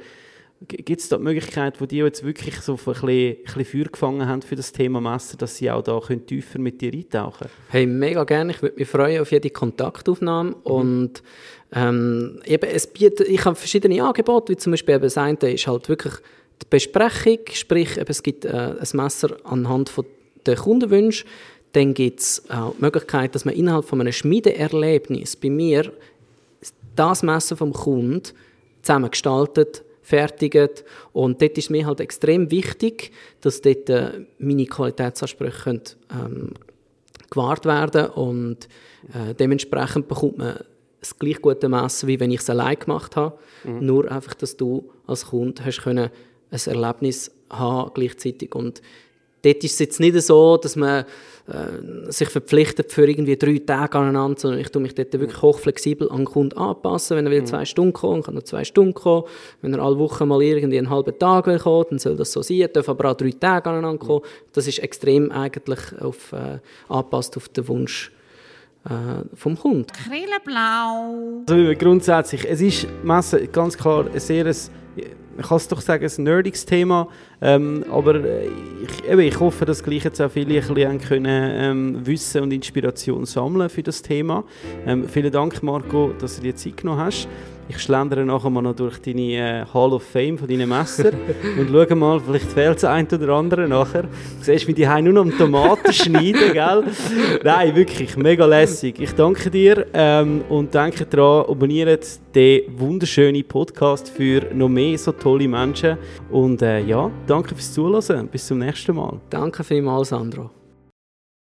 Gibt es da die Möglichkeit, wo die jetzt wirklich so ein bisschen, ein bisschen Feuer gefangen haben für das Thema Messer, dass sie auch da können tiefer mit dir eintauchen können? Hey, mega gerne. Ich würde mich freuen auf jede Kontaktaufnahme. Mhm. Und ähm, eben, es bietet, ich habe verschiedene Angebote, wie zum Beispiel eben das eine ist halt wirklich die Besprechung, sprich eben, es gibt äh, ein Messer anhand von der Kundenwünsche. Dann gibt es auch die Möglichkeit, dass man innerhalb von einem Schmiedeerlebnis bei mir das Messer vom Kunden zusammen gestaltet fertigt. Und dort ist mir halt extrem wichtig, dass dort äh, meine Qualitätsansprüche können, ähm, gewahrt werden und äh, dementsprechend bekommt man das gleich gute Messer, wie wenn ich es allein gemacht habe. Mhm. Nur einfach, dass du als Kunde hast können ein Erlebnis haben gleichzeitig und dort ist es jetzt nicht so, dass man äh, sich verpflichtet für irgendwie drei Tage aneinander, sondern ich tue mich dort wirklich hochflexibel an den Kunden anpassen. Wenn er will mhm. zwei Stunden kommen, kann er zwei Stunden kommen. Wenn er alle Wochen mal irgendwie einen halben Tag will kommen, dann soll das so sein. Er darf aber auch drei Tage aneinander kommen. Das ist extrem eigentlich auf, äh, angepasst auf den Wunsch äh, vom Kunden. Krilleblau. Also grundsätzlich, es ist Messe ganz klar ein sehr ich kann es doch sagen, ein nerdiges Thema, ähm, aber ich, eben, ich hoffe, dass gleich jetzt auch viele ein bisschen können, ähm, Wissen und Inspiration sammeln für das Thema. Ähm, vielen Dank, Marco, dass du dir Zeit genommen hast. Ich schlendere nachher mal noch durch deine äh, Hall of Fame von deinen Messer und schaue mal, vielleicht fehlt das ein oder andere nachher. Du siehst, wie die haben nur noch um Tomaten schneiden, gell? Nein, wirklich, mega lässig. Ich danke dir ähm, und denke daran, abonniert den wunderschönen Podcast für noch mehr so tolle Menschen. Und äh, ja, danke fürs Zuhören. Bis zum nächsten Mal. Danke vielmals, Sandro.